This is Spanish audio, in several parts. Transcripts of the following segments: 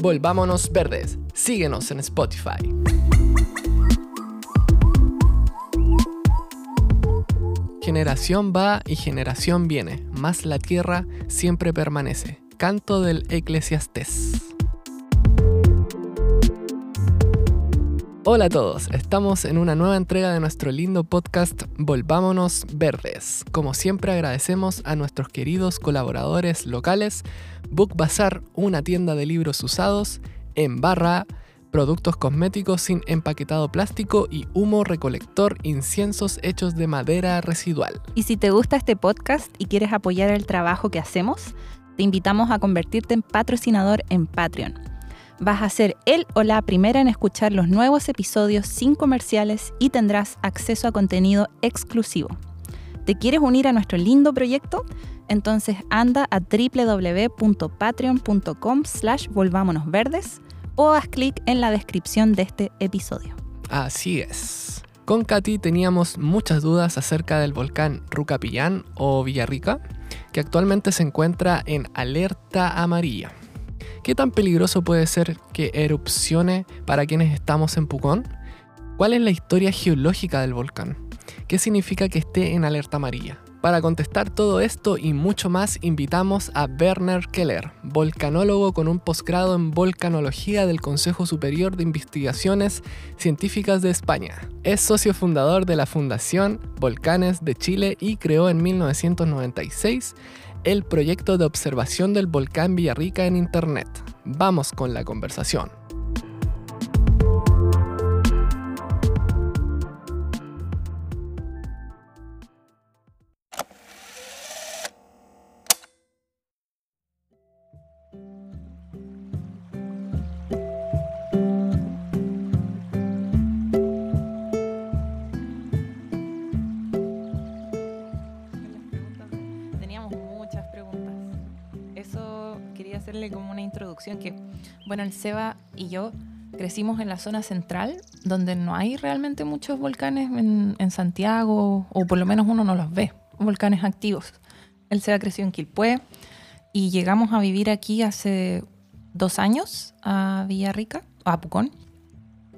Volvámonos Verdes. Síguenos en Spotify. Generación va y generación viene, más la tierra siempre permanece. Canto del Eclesiastés. Hola a todos, estamos en una nueva entrega de nuestro lindo podcast Volvámonos Verdes. Como siempre agradecemos a nuestros queridos colaboradores locales, Book Bazar, una tienda de libros usados, En Barra, productos cosméticos sin empaquetado plástico y humo recolector inciensos hechos de madera residual. Y si te gusta este podcast y quieres apoyar el trabajo que hacemos, te invitamos a convertirte en patrocinador en Patreon. Vas a ser el o la primera en escuchar los nuevos episodios sin comerciales y tendrás acceso a contenido exclusivo. ¿Te quieres unir a nuestro lindo proyecto? Entonces anda a www.patreon.com slash volvámonosverdes o haz clic en la descripción de este episodio. Así es. Con Katy teníamos muchas dudas acerca del volcán Rucapillán o Villarrica, que actualmente se encuentra en alerta amarilla. ¿Qué tan peligroso puede ser que erupcione para quienes estamos en Pucón? ¿Cuál es la historia geológica del volcán? ¿Qué significa que esté en alerta amarilla? Para contestar todo esto y mucho más, invitamos a Werner Keller, volcanólogo con un posgrado en volcanología del Consejo Superior de Investigaciones Científicas de España. Es socio fundador de la Fundación Volcanes de Chile y creó en 1996 el proyecto de observación del volcán Villarrica en Internet. Vamos con la conversación. Quería hacerle como una introducción que, bueno, el Seba y yo crecimos en la zona central, donde no hay realmente muchos volcanes en, en Santiago, o por lo menos uno no los ve, volcanes activos. El Seba creció en Quilpué y llegamos a vivir aquí hace dos años a Villarrica, a Pucón.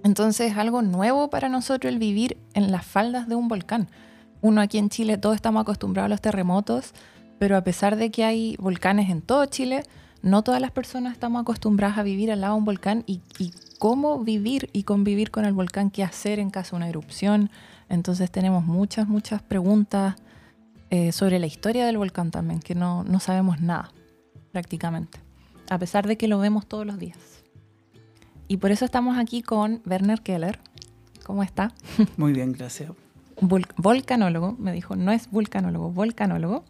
Entonces es algo nuevo para nosotros el vivir en las faldas de un volcán. Uno aquí en Chile, todos estamos acostumbrados a los terremotos, pero a pesar de que hay volcanes en todo Chile, no todas las personas estamos acostumbradas a vivir al lado de un volcán y, y cómo vivir y convivir con el volcán, qué hacer en caso de una erupción. Entonces tenemos muchas, muchas preguntas eh, sobre la historia del volcán también, que no, no sabemos nada prácticamente, a pesar de que lo vemos todos los días. Y por eso estamos aquí con Werner Keller. ¿Cómo está? Muy bien, gracias. Vol- volcanólogo, me dijo, no es vulcanólogo, volcanólogo,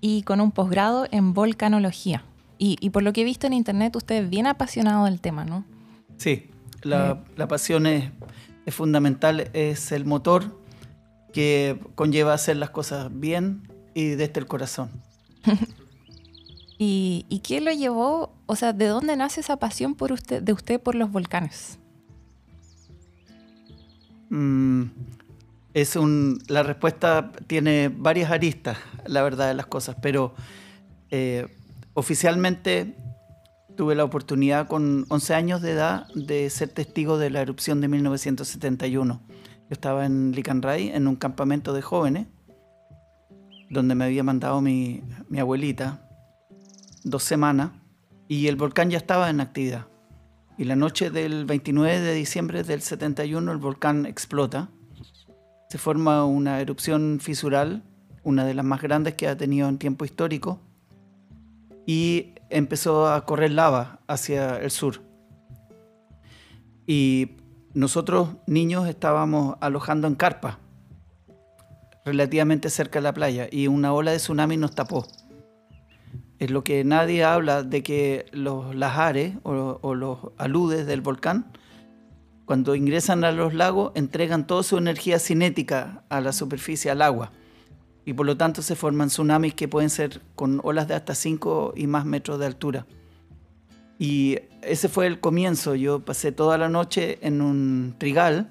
y con un posgrado en volcanología. Y, y por lo que he visto en internet, usted es bien apasionado del tema, ¿no? Sí, la, la pasión es, es fundamental, es el motor que conlleva hacer las cosas bien y desde el corazón. ¿Y, y qué lo llevó, o sea, de dónde nace esa pasión por usted, de usted por los volcanes? Mm, es un, la respuesta tiene varias aristas, la verdad de las cosas, pero eh, oficialmente tuve la oportunidad con 11 años de edad de ser testigo de la erupción de 1971. Yo estaba en Licanray, en un campamento de jóvenes, donde me había mandado mi, mi abuelita dos semanas, y el volcán ya estaba en actividad. Y la noche del 29 de diciembre del 71 el volcán explota. Se forma una erupción fisural, una de las más grandes que ha tenido en tiempo histórico. Y empezó a correr lava hacia el sur. Y nosotros, niños, estábamos alojando en carpa, relativamente cerca de la playa, y una ola de tsunami nos tapó. Es lo que nadie habla de que los lajares o, o los aludes del volcán, cuando ingresan a los lagos, entregan toda su energía cinética a la superficie, al agua. Y por lo tanto se forman tsunamis que pueden ser con olas de hasta 5 y más metros de altura. Y ese fue el comienzo. Yo pasé toda la noche en un trigal,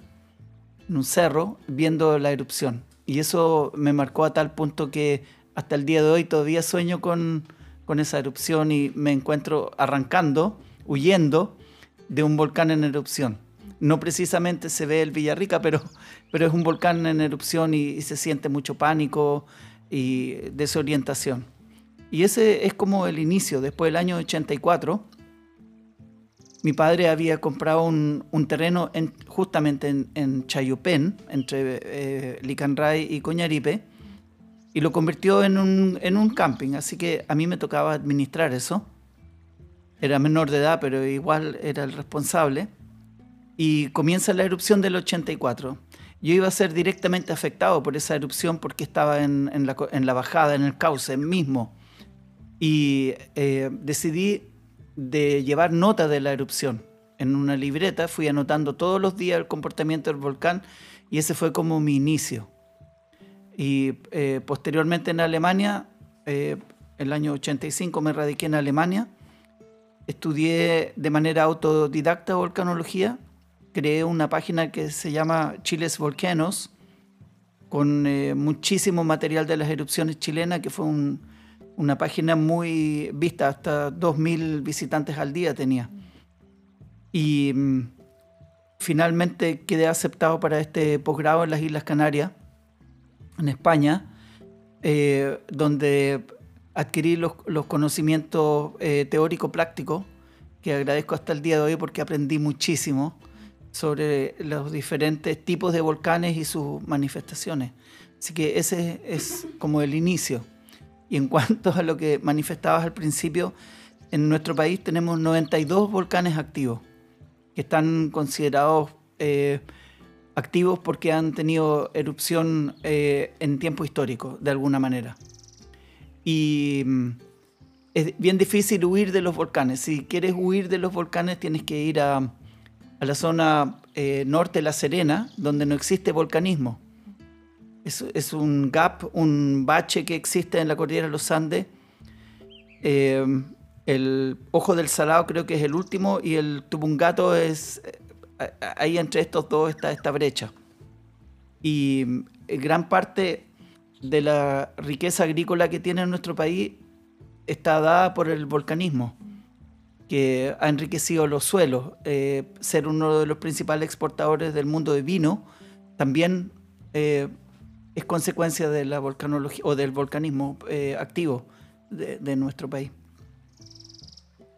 en un cerro, viendo la erupción. Y eso me marcó a tal punto que hasta el día de hoy todavía sueño con, con esa erupción y me encuentro arrancando huyendo de un volcán en erupción. No precisamente se ve el Villarrica, pero, pero es un volcán en erupción y, se siente mucho pánico y desorientación. Y ese es como el inicio. Después del año 84, mi padre había comprado un, terreno justamente en, en, Chayupén, entre eh, Licanray y Coñaripe, y lo convirtió en un, en un camping. Así que a mí me tocaba administrar eso era menor de edad, pero igual era el responsable. Y comienza la erupción del 84. Yo iba a ser directamente afectado por esa erupción porque estaba en, la, bajada, en el cauce mismo. Y eh, decidí de llevar nota de la erupción. En una libreta fui anotando todos los días el comportamiento del volcán y ese fue como mi inicio. Y eh, posteriormente en Alemania, eh, el año 85 me radiqué en Alemania estudié de manera autodidacta volcanología, creé una página que se llama Chiles Volcanos, con eh, muchísimo material de las erupciones chilenas, que fue una página muy vista, hasta 2.000 visitantes al día tenía. Y mm, finalmente quedé aceptado para este posgrado en las Islas Canarias, en España, eh, donde adquirir los, conocimientos eh, teórico-prácticos, que agradezco hasta el día de hoy porque aprendí muchísimo sobre los diferentes tipos de volcanes y sus manifestaciones. Así que ese es como el inicio. Y en cuanto a lo que manifestabas al principio, en nuestro país tenemos 92 volcanes activos, que están considerados eh, activos porque han tenido erupción eh, en tiempo histórico, de alguna manera. Y mm, es bien difícil huir de los volcanes. Si quieres huir de los volcanes tienes que ir a, la zona eh, norte de La Serena, donde no existe volcanismo. Es, un gap, un bache que existe en la cordillera de los Andes. Eh, el Ojo del Salado creo que es el último y el Tupungato es... Eh, ahí entre estos dos está esta brecha. Y gran parte de la riqueza agrícola que tiene nuestro país está dada por el volcanismo, que ha enriquecido los suelos. Eh, ser uno de los principales exportadores del mundo de vino también eh, es consecuencia de la volcanología o del volcanismo eh, activo de, de nuestro país.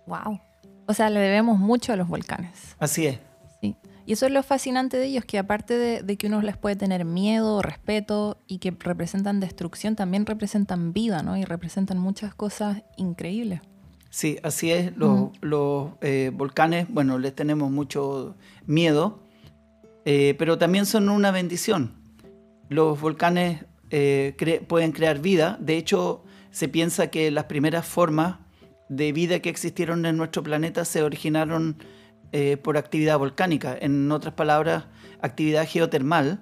Wow. O sea, le debemos mucho a los volcanes. Así es. Y eso es lo fascinante de ellos, que aparte de, que uno les puede tener miedo, respeto y que representan destrucción, también representan vida, ¿no? Y representan muchas cosas increíbles. Sí, así es. Los, eh, volcanes, bueno, les tenemos mucho miedo, eh, pero también son una bendición. Los volcanes eh, pueden crear vida. De hecho, se piensa que las primeras formas de vida que existieron en nuestro planeta se originaron eh, por actividad volcánica. En otras palabras, actividad geotermal.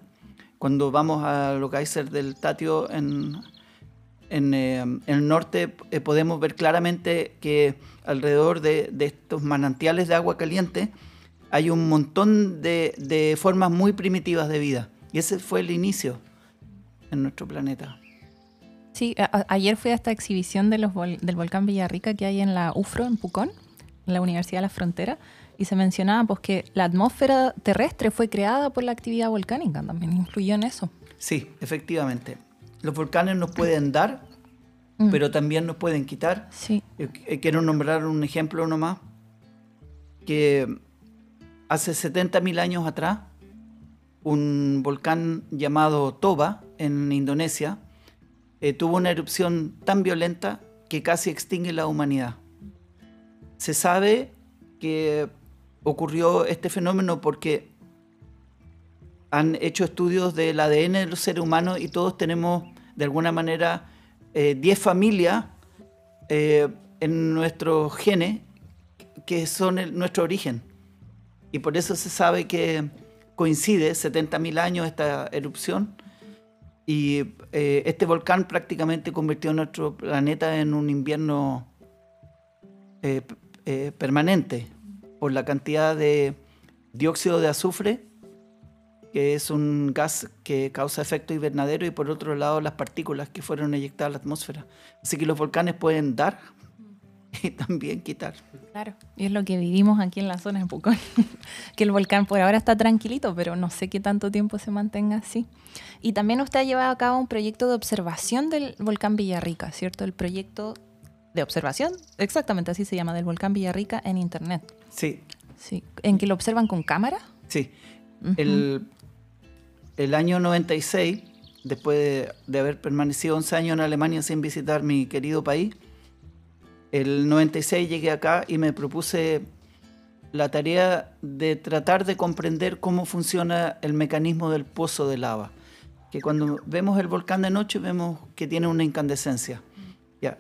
Cuando vamos a lo que ser del Tatio en, eh, el norte, eh, podemos ver claramente que alrededor de, estos manantiales de agua caliente hay un montón de, formas muy primitivas de vida. Y ese fue el inicio en nuestro planeta. Sí, ayer fui a esta exhibición de los del volcán Villarrica que hay en la UFRO, en Pucón, en la Universidad de la Frontera, y se mencionaba pues, que la atmósfera terrestre fue creada por la actividad volcánica, también influyó en eso. Sí, efectivamente. Los volcanes nos pueden dar, mm. pero también nos pueden quitar. Sí. Eh, quiero nombrar un ejemplo nomás, que hace 70.000 años atrás, un volcán llamado Toba, en Indonesia, eh, tuvo una erupción tan violenta que casi extingue la humanidad. Se sabe que ocurrió este fenómeno porque han hecho estudios del ADN de los seres humanos y todos tenemos de alguna manera 10 eh, familias eh, en nuestros genes que son nuestro origen. Y por eso se sabe que coincide 70.000 años esta erupción y eh, este volcán prácticamente convirtió nuestro planeta en un invierno permanente por la cantidad de dióxido de azufre, que es un gas que causa efecto invernadero, y por otro lado las partículas que fueron eyectadas a la atmósfera. Así que los volcanes pueden dar y también quitar. Claro, y es lo que vivimos aquí en la zona de Pucón, que el volcán por ahora está tranquilito, pero no sé qué tanto tiempo se mantenga así. Y también usted ha llevado a cabo un proyecto de observación del volcán Villarrica, ¿cierto? El proyecto de observación, exactamente así se llama, del volcán Villarrica en Internet. Sí. Sí, ¿en que lo observan con cámara? Sí. el, el año 96 después de, haber permanecido 11 años en Alemania sin visitar mi querido país, el 96 llegué acá y me propuse la tarea de tratar de comprender cómo funciona el mecanismo del pozo de lava. Que cuando vemos el volcán de noche vemos que tiene una incandescencia. Ya.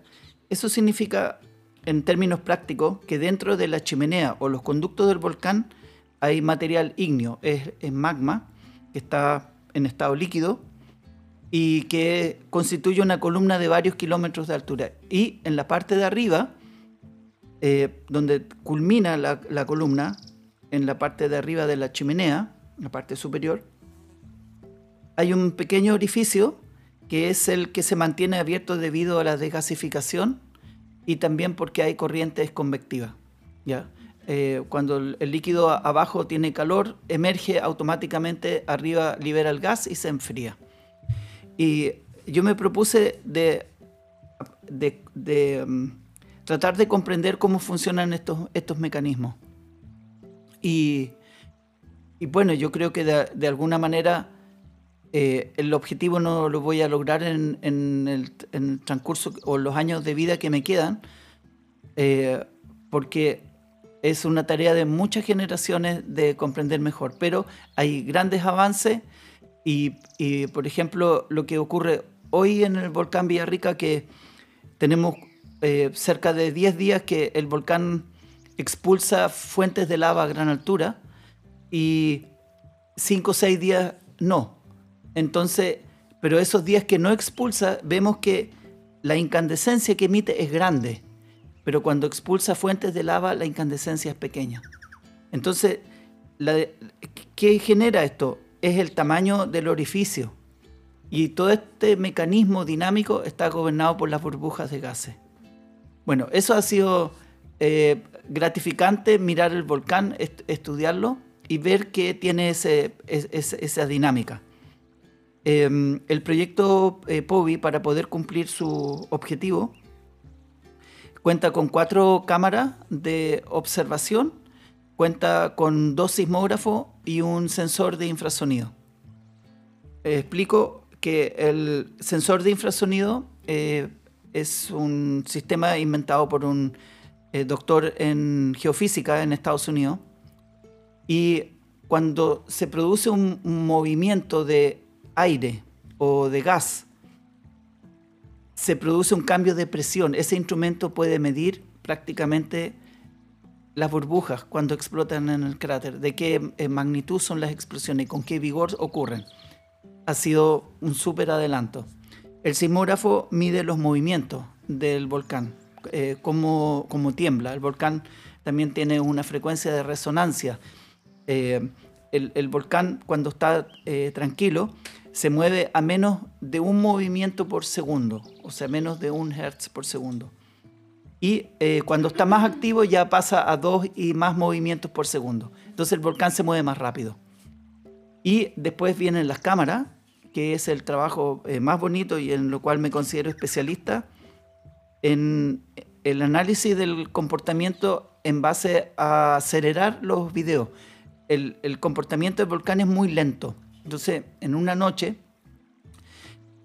Eso significa, en términos prácticos, que dentro de la chimenea o los conductos del volcán hay material ígneo, es, es magma que está en estado líquido y que constituye una columna de varios kilómetros de altura. Y en la parte de arriba, eh, donde culmina la, columna, en la parte de arriba de la chimenea, en la parte superior, hay un pequeño orificio que es el que se mantiene abierto debido a la desgasificación y también porque hay corrientes convectivas. ¿ya? Eh, cuando el líquido abajo tiene calor, emerge automáticamente, arriba libera el gas y se enfría. Y yo me propuse de, de, mm, tratar de comprender cómo funcionan estos, estos mecanismos. Y, y bueno, yo creo que de, alguna manera eh, el objetivo no lo voy a lograr en, en, el, transcurso o los años de vida que me quedan, eh, porque es una tarea de muchas generaciones de comprender mejor, pero hay grandes avances y, por ejemplo, lo que ocurre hoy en el volcán Villarrica, que tenemos eh, cerca de 10 días que el volcán expulsa fuentes de lava a gran altura y 5 o 6 días no. Entonces, pero esos días que no expulsa, vemos que la incandescencia que emite es grande, pero cuando expulsa fuentes de lava, la incandescencia es pequeña. Entonces, ¿qué genera esto? es el tamaño del orificio. Y todo este mecanismo dinámico está gobernado por las burbujas de gases. Bueno, eso ha sido eh, gratificante mirar el volcán, estudiarlo y ver que tiene esa dinámica. Em, el proyecto eh, POVI, para poder cumplir su objetivo, cuenta con cuatro cámaras de observación Cuenta con dos sismógrafos y un sensor de infrasonido. explico que el sensor de infrasonido eh, es un sistema inventado por un eh, doctor en geofísica en Estados Unidos. Y cuando se produce un movimiento de aire o de gas, se produce un cambio de presión. Ese instrumento puede medir prácticamente las burbujas cuando explotan en el cráter, de qué eh, magnitud son las explosiones con qué vigor ocurren. Ha sido un súper adelanto. El sismógrafo mide los movimientos del volcán, eh, cómo, tiembla. El volcán también tiene una frecuencia de resonancia. Eh, el, el, volcán cuando está tranquilo se mueve a menos de un movimiento por segundo, o sea, menos de un hertz por segundo y eh, cuando está más activo ya pasa a dos y más movimientos por segundo. Entonces el volcán se mueve más rápido. Y después vienen las cámaras, que es el trabajo eh, más bonito y en lo cual me considero especialista, en el análisis del comportamiento en base a acelerar los videos. El, el comportamiento del volcán es muy lento. Entonces, en una noche,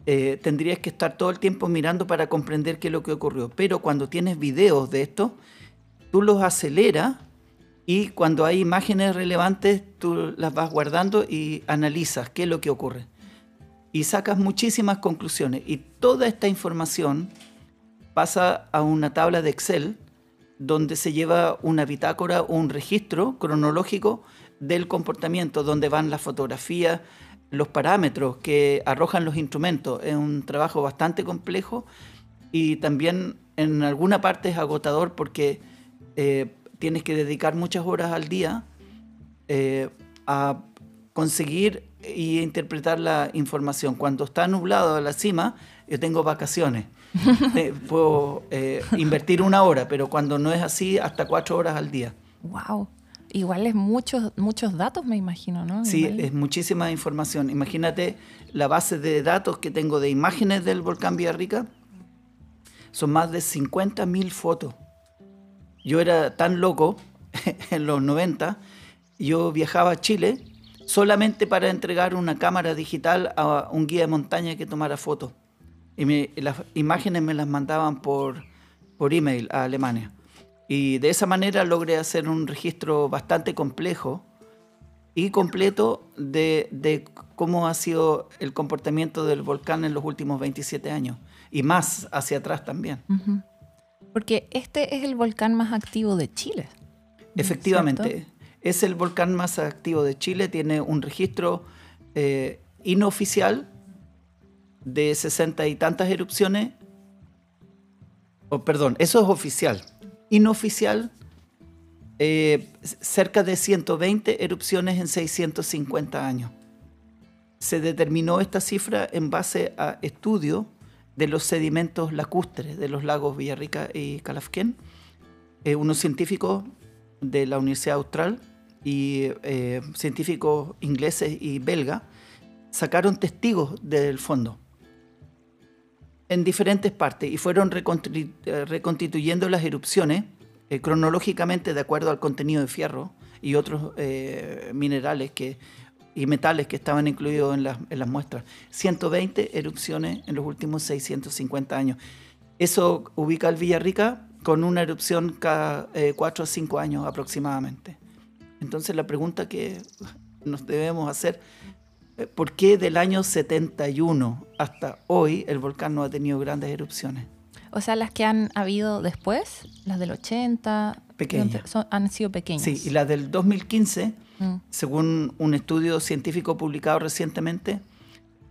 eh, tendrías que estar todo el tiempo mirando para comprender qué es lo que ocurrió. Pero cuando tienes videos de esto, tú los aceleras y cuando hay imágenes relevantes, tú las vas guardando y analizas qué es lo que ocurre. Y sacas muchísimas conclusiones. Y toda esta información pasa a una tabla de Excel donde se lleva una bitácora o un registro cronológico del comportamiento, donde van las fotografías, los parámetros que arrojan los instrumentos. Es un trabajo bastante complejo y también en alguna parte es agotador porque eh, tienes que dedicar muchas horas al día eh, a conseguir y interpretar la información. Cuando está nublado a la cima, yo tengo vacaciones. Eh, puedo invertir una hora, pero cuando no es así, hasta cuatro horas al día. Wow. Igual es muchos, muchos datos, me imagino, ¿no? Sí, Igual- es muchísima información. Imagínate la base de datos que tengo de imágenes del volcán Villarrica. Son más de 50.000 fotos. Yo era tan loco en los 90, yo viajaba a Chile solamente para entregar una cámara digital a un guía de montaña que tomara fotos. Y me- las imágenes me las mandaban por, por email a Alemania. Y de esa manera logré hacer un registro bastante complejo y completo de, de cómo ha sido el comportamiento del volcán en los últimos 27 años. Y más hacia atrás también. Porque este es el volcán más activo de Chile. Efectivamente, ¿cierto? es el volcán más activo de Chile, tiene un registro eh, inoficial de sesenta y tantas erupciones. O perdón, eso es oficial. Inoficial, eh, cerca de 120 erupciones en 650 años. Se determinó esta cifra en base a estudio de los sedimentos lacustres de los lagos Villarrica y Calafquén. Eh, unos científicos de la Universidad Austral y eh, científicos ingleses y belgas sacaron testigos del fondo en diferentes partes y fueron eh, reconstituyendo las erupciones eh, cronológicamente de acuerdo al contenido de fierro y otros eh, minerales que, y metales que estaban incluidos en las, en las muestras. 120 erupciones en los últimos 650 años. Eso ubica al Villarrica con una erupción cada 4 a 5 años aproximadamente. Entonces la pregunta que nos debemos hacer, eh, ¿por qué del año 71 hasta hoy el volcán no ha tenido grandes erupciones? O sea, las que han habido después, las del 80, Pequeñas. son- han sido pequeñas. Sí, y la del 2015, Mm. según un estudio científico publicado recientemente,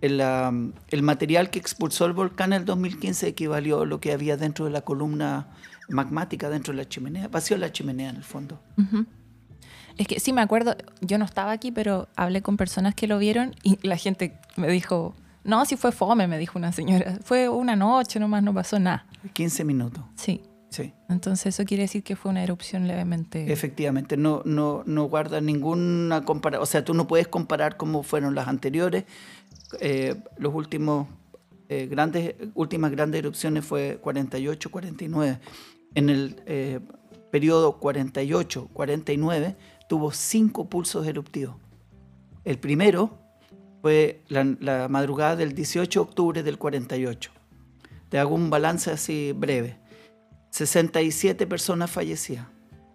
el, ah, el material que expulsó el volcán en el 2015 equivalió a lo que había dentro de la columna magmática, dentro de la chimenea. Vació la chimenea en el fondo. Ujú. Es que sí me acuerdo, yo no estaba aquí, pero hablé con personas que lo vieron y la gente me dijo, no, si fue fome, me dijo una señora. Fue una noche nomás, no pasó nada. 15 minutos. Sí. Sí. Entonces eso quiere decir que fue una erupción levemente... Efectivamente, no, no, no guarda ninguna comparación. O sea, tú no puedes comparar cómo fueron las anteriores. Eh, los últimos eh, grandes, últimas grandes erupciones fue 48, 49. En el eh, periodo 48, 49 tuvo cinco pulsos eruptivos. El primero fue la, la madrugada del 18 de octubre del 48. Te hago un balance así breve. 67 personas fallecidas.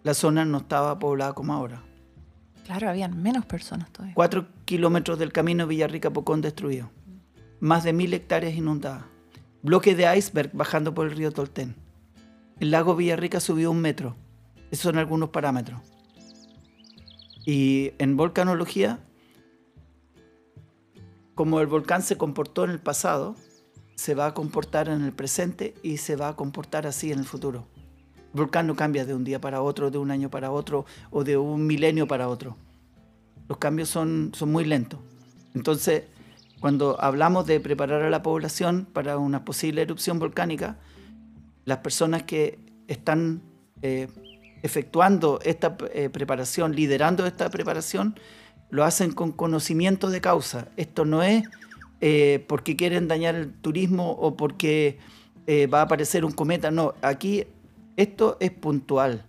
La zona no estaba poblada como ahora. Claro, habían menos personas todavía. 4 kilómetros del camino Villarrica-Pocón destruido. Más de mil hectáreas inundadas. Bloque de iceberg bajando por el río Tolten. El lago Villarrica subió un metro. Esos son algunos parámetros. Y en volcanología, como el volcán se comportó en el pasado, se va a comportar en el presente y se va a comportar así en el futuro. El volcán no cambia de un día para otro, de un año para otro o de un milenio para otro. Los cambios son, son muy lentos. Entonces, cuando hablamos de preparar a la población para una posible erupción volcánica, las personas que están eh, efectuando esta eh, preparación, liderando esta preparación, lo hacen con conocimiento de causa. Esto no es eh, porque quieren dañar el turismo o porque eh, va a aparecer un cometa. No, aquí esto es puntual.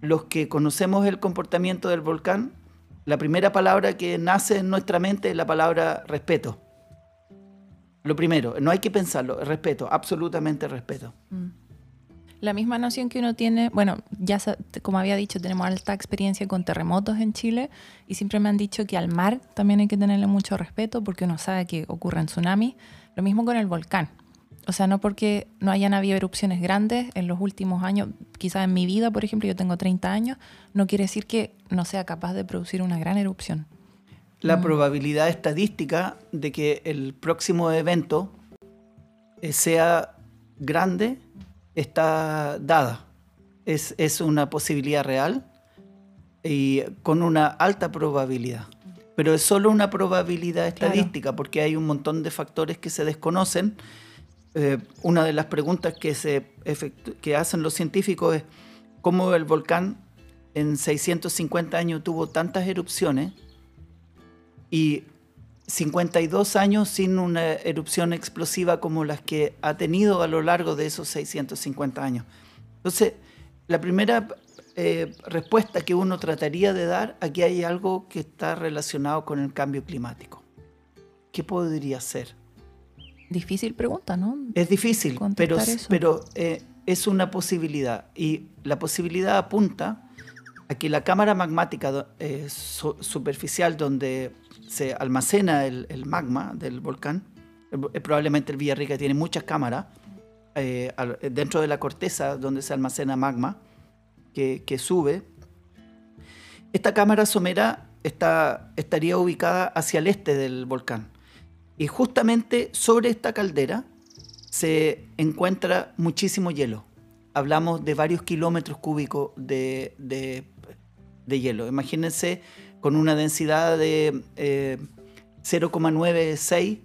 Los que conocemos el comportamiento del volcán, la primera palabra que nace en nuestra mente es la palabra respeto. Lo primero, no hay que pensarlo, respeto, absolutamente respeto. Mm. La misma noción que uno tiene, bueno, ya como había dicho, tenemos alta experiencia con terremotos en Chile y siempre me han dicho que al mar también hay que tenerle mucho respeto porque uno sabe que ocurren tsunamis. Lo mismo con el volcán. O sea, no porque no hayan habido erupciones grandes en los últimos años, quizás en mi vida, por ejemplo, yo tengo 30 años, no quiere decir que no sea capaz de producir una gran erupción. La Mm. probabilidad estadística de que el próximo evento eh, sea grande está dada. Es, es una posibilidad real y con una alta probabilidad. pero es solo una probabilidad estadística porque hay un montón de factores que se desconocen. Eh, una de las preguntas que, se que hacen los científicos es cómo el volcán en 650 años tuvo tantas erupciones y 52 años sin una erupción explosiva como las que ha tenido a lo largo de esos 650 años. Entonces, la primera eh, respuesta que uno trataría de dar, aquí hay algo que está relacionado con el cambio climático. ¿Qué podría ser? Difícil pregunta, ¿no? Es difícil, pero, pero eh, es una posibilidad. Y la posibilidad apunta a que la cámara magmática eh, superficial donde se almacena el, magma del volcán. Eh, probablemente el Villarrica tiene muchas cámaras eh, dentro de la corteza donde se almacena magma que, sube. Esta cámara somera está, estaría ubicada hacia el este del volcán. Y justamente sobre esta caldera se encuentra muchísimo hielo. Hablamos de varios kilómetros cúbicos de, de hielo. Imagínense con una densidad de 0,96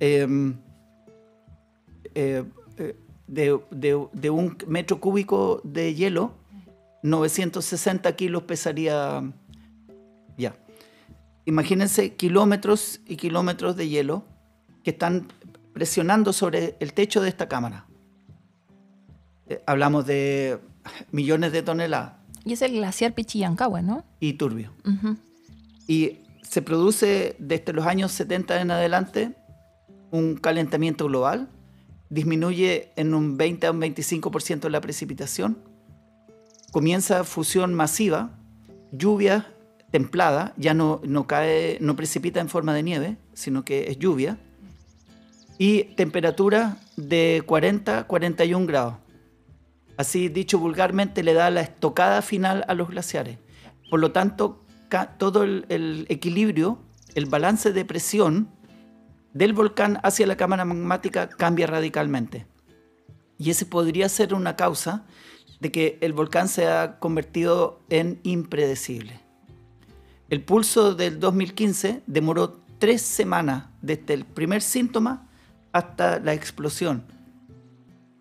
eh, em, eh, eh, de, un metro cúbico de hielo, 960 kilos pesaría ya. Imagínense kilómetros y kilómetros de hielo que están presionando sobre el techo de esta cámara. hablamos de millones de toneladas. Y es el glaciar Pichillancahue, ¿no? Y Turbio. Y se produce desde los años 70 en adelante un calentamiento global, disminuye en un 20 a un 25% la precipitación, comienza fusión masiva, lluvia templada, ya no, no cae, no precipita en forma de nieve, sino que es lluvia, y temperatura de 40 a 41 grados así dicho vulgarmente, le da la estocada final a los glaciares. Por lo tanto, todo el, equilibrio, el balance de presión del volcán hacia la cámara magmática cambia radicalmente. Y ese podría ser una causa de que el volcán se ha convertido en impredecible. El pulso del 2015 demoró tres semanas desde el primer síntoma hasta la explosión.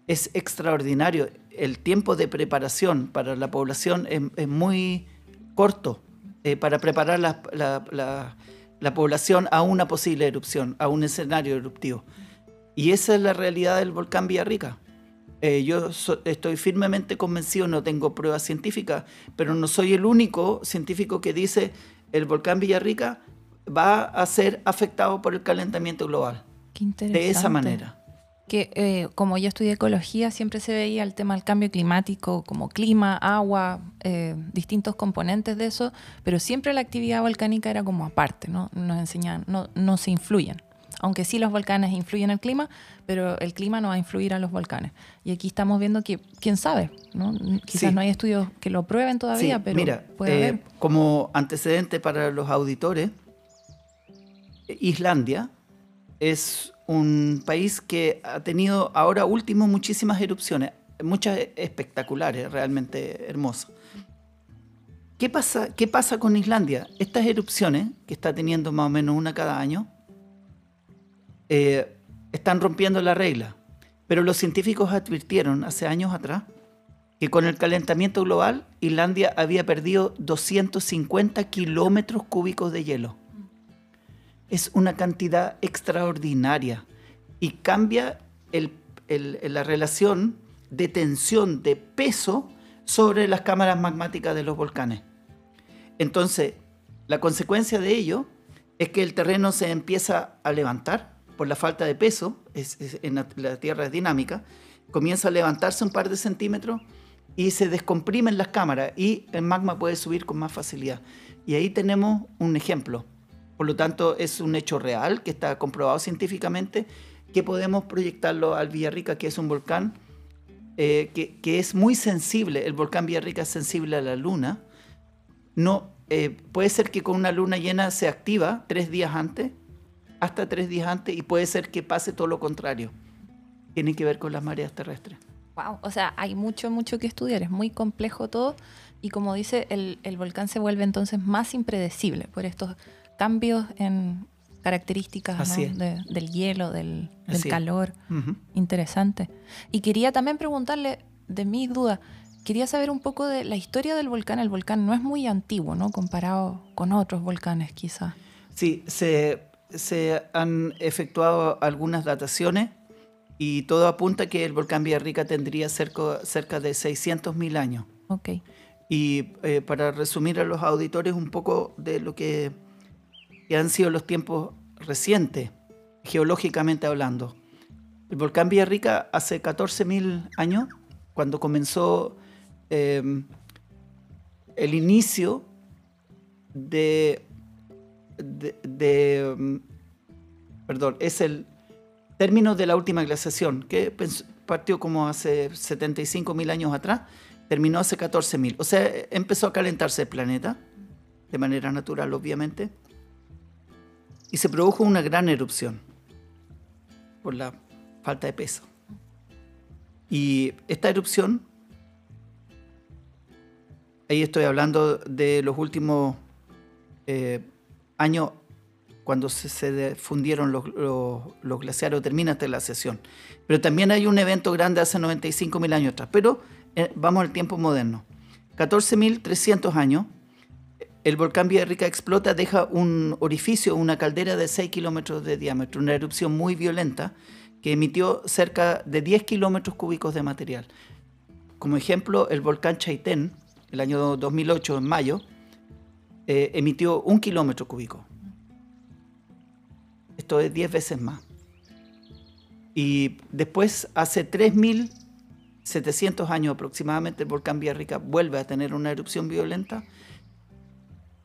Es extraordinario el tiempo de preparación para la población es, muy corto eh, para preparar la, población a una posible erupción, a un escenario eruptivo. Y esa es la realidad del volcán Villarrica. Eh, yo estoy firmemente convencido, no tengo pruebas científicas, pero no soy el único científico que dice el volcán Villarrica va a ser afectado por el calentamiento global. De esa manera que eh, como yo estudié ecología, siempre se veía el tema del cambio climático como clima, agua, eh, distintos componentes de eso, pero siempre la actividad volcánica era como aparte, ¿no? Nos enseñan, no, no se influyen. Aunque sí los volcanes influyen el clima, pero el clima no va a influir a los volcanes. Y aquí estamos viendo que, quién sabe, ¿no? quizás no hay estudios que lo prueben todavía, pero mira, eh, Como antecedente para los auditores, Islandia es un país que ha tenido ahora último muchísimas erupciones, muchas espectaculares, realmente hermosas. ¿Qué pasa, ¿Qué pasa con Islandia? Estas erupciones, que está teniendo más o menos una cada año, eh, están rompiendo la regla. Pero los científicos advirtieron hace años atrás que con el calentamiento global, Islandia había perdido 250 kilómetros cúbicos de hielo es una cantidad extraordinaria y cambia la relación de tensión, de peso sobre las cámaras magmáticas de los volcanes. Entonces, la consecuencia de ello es que el terreno se empieza a levantar por la falta de peso, en la, Tierra es dinámica, comienza a levantarse un par de centímetros y se descomprimen las cámaras y el magma puede subir con más facilidad. Y ahí tenemos un ejemplo. Por lo tanto, es un hecho real que está comprobado científicamente que podemos proyectarlo al Villarrica, que es un volcán eh, que, es muy sensible. El volcán Villarrica es sensible a la luna. No, eh, puede ser que con una luna llena se activa tres días antes, hasta tres días antes, y puede ser que pase todo lo contrario. Tiene que ver con las mareas terrestres. Wow, o sea, hay mucho, mucho que estudiar, es muy complejo todo. Y como dice, el, el volcán se vuelve entonces más impredecible por estos cambios en características ¿no? de- del hielo, del, del calor. Ujú. Interesante. Y quería también preguntarle de mi duda, quería saber un poco de la historia del volcán. El volcán no es muy antiguo, ¿no? Comparado con otros volcanes, quizás. Sí, se, se han efectuado algunas dataciones y todo apunta que el volcán Villarrica tendría cerca, cerca de 600.000 años. Ok. Y eh, para resumir a los auditores un poco de lo que, que han sido los tiempos recientes, geológicamente hablando. El volcán Villarrica hace 14.000 años, cuando comenzó eh, el inicio de, de, mm, perdón, es el término de la última glaciación, que partió como hace 75.000 años atrás, terminó hace 14.000. O sea, empezó a calentarse el planeta, de manera natural, obviamente, y se produjo una gran erupción por la falta de peso. Y esta erupción, ahí estoy hablando de los últimos eh, años cuando se, fundieron los glaciares o termina esta glaciación. Pero también hay un evento grande hace 95.000 años atrás. Pero eh, vamos al tiempo moderno. 14.300 años, el volcán Villarrica explota, deja un orificio, una caldera de 6 kilómetros de diámetro, una erupción muy violenta que emitió cerca de 10 kilómetros cúbicos de material. Como ejemplo, el volcán Chaitén, el año 2008, en mayo, eh, emitió un kilómetro cúbico. Esto es 10 veces más. Y después, hace 3.700 años aproximadamente, el volcán Villarrica vuelve a tener una erupción violenta.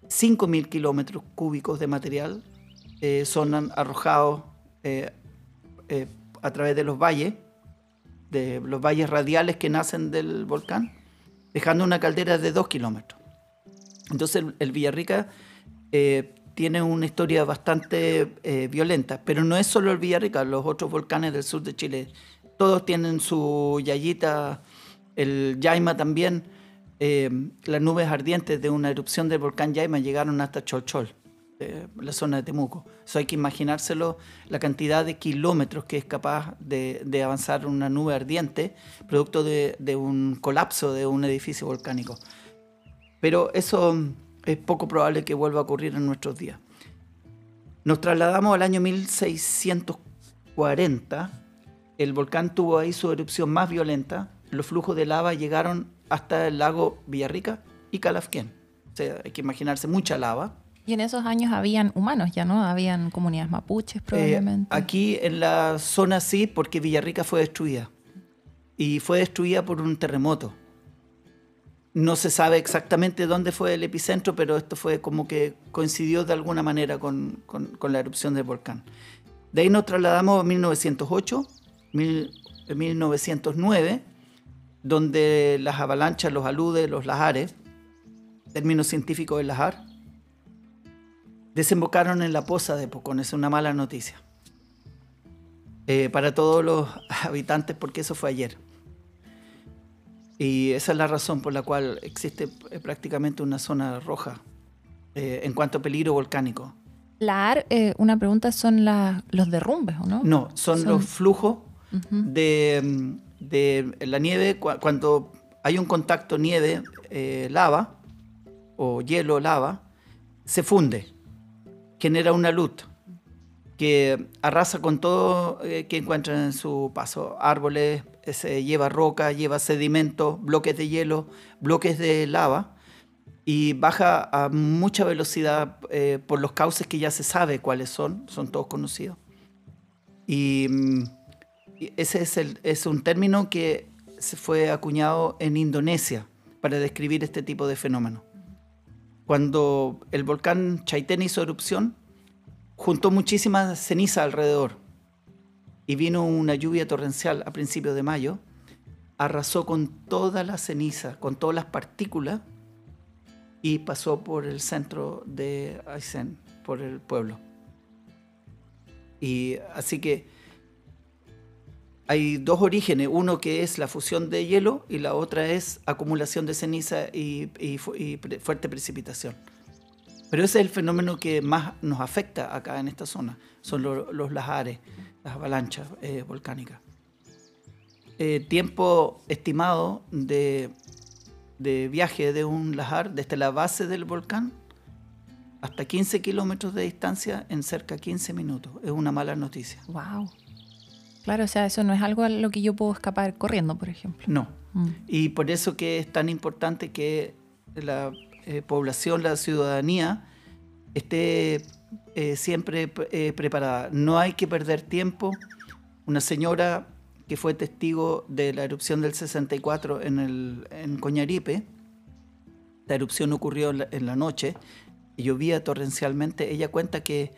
5.000 kilómetros cúbicos de material eh, son arrojados eh, eh, a través de los valles, de los valles radiales que nacen del volcán, dejando una caldera de 2 kilómetros. Entonces el, el Villarrica eh, tiene una historia bastante eh, violenta, pero no es solo el Villarrica, los otros volcanes del sur de Chile, todos tienen su yayita, el Yaima también, eh, las nubes ardientes de una erupción del volcán Yaima llegaron hasta Cholchol, eh, la zona de Temuco. Eso hay que imaginárselo, la cantidad de kilómetros que es capaz de, de avanzar una nube ardiente, producto de, de un colapso de un edificio volcánico. Pero eso mm, es poco probable que vuelva a ocurrir en nuestros días. Nos trasladamos al año 1640. El volcán tuvo ahí su erupción más violenta. Los flujos de lava llegaron hasta el lago Villarrica y Calafquén. O sea, hay que imaginarse mucha lava. Y en esos años habían humanos ya, ¿no? Habían comunidades mapuches probablemente. Eh, aquí en la zona sí, porque Villarrica fue destruida. Y fue destruida por un terremoto. No se sabe exactamente dónde fue el epicentro, pero esto fue como que coincidió de alguna manera con, con- con la erupción del volcán. De ahí nos trasladamos a 1908, mil- 1909, donde las avalanchas, los aludes, los lajares, término científico del lajar, desembocaron en la poza de Pocón. Es una mala noticia. Eh, para todos los habitantes, porque eso fue ayer. Y esa es la razón por la cual existe eh, prácticamente una zona roja eh, en cuanto a peligro volcánico. La AR, eh, una pregunta, son la- los derrumbes, ¿o no? No, son, Son- los flujos de, mm, de la nieve cua- cuando hay un contacto nieve-lava o hielo-lava, se funde, genera una luz que arrasa con todo eh, que encuentra en su paso. Árboles, eh, se lleva roca, lleva sedimento, bloques de hielo, bloques de lava y baja a mucha velocidad eh, por los cauces que ya se sabe cuáles son, son todos conocidos. Y mm, ese es, el- es un término que se fue acuñado en Indonesia para describir este tipo de fenómeno. Cuando el volcán Chaitén hizo erupción, juntó muchísima ceniza alrededor y vino una lluvia torrencial a principios de mayo, arrasó con toda la ceniza, con todas las partículas y pasó por el centro de Aysén, por el pueblo. Y así que hay dos orígenes, uno que es la fusión de hielo y la otra es acumulación de ceniza y, fuerte precipitación. Pero ese es el fenómeno que más nos afecta acá en esta zona, son los lajares, las avalanchas eh, volcánicas. Eh, tiempo estimado de, de, viaje de un lajar desde la base del volcán hasta 15 kilómetros de distancia en cerca de 15 minutos. Es una mala noticia. ¡Wow! Claro, o sea, eso no es algo a lo que yo puedo escapar corriendo, por ejemplo. No. Mm. Y por eso que es tan importante que la eh, población, la ciudadanía, esté eh, siempre eh, preparada. No hay que perder tiempo. Una señora que fue testigo de la erupción del 64 en, el, en Coñaripe, la erupción ocurrió en la noche, y llovía torrencialmente, ella cuenta que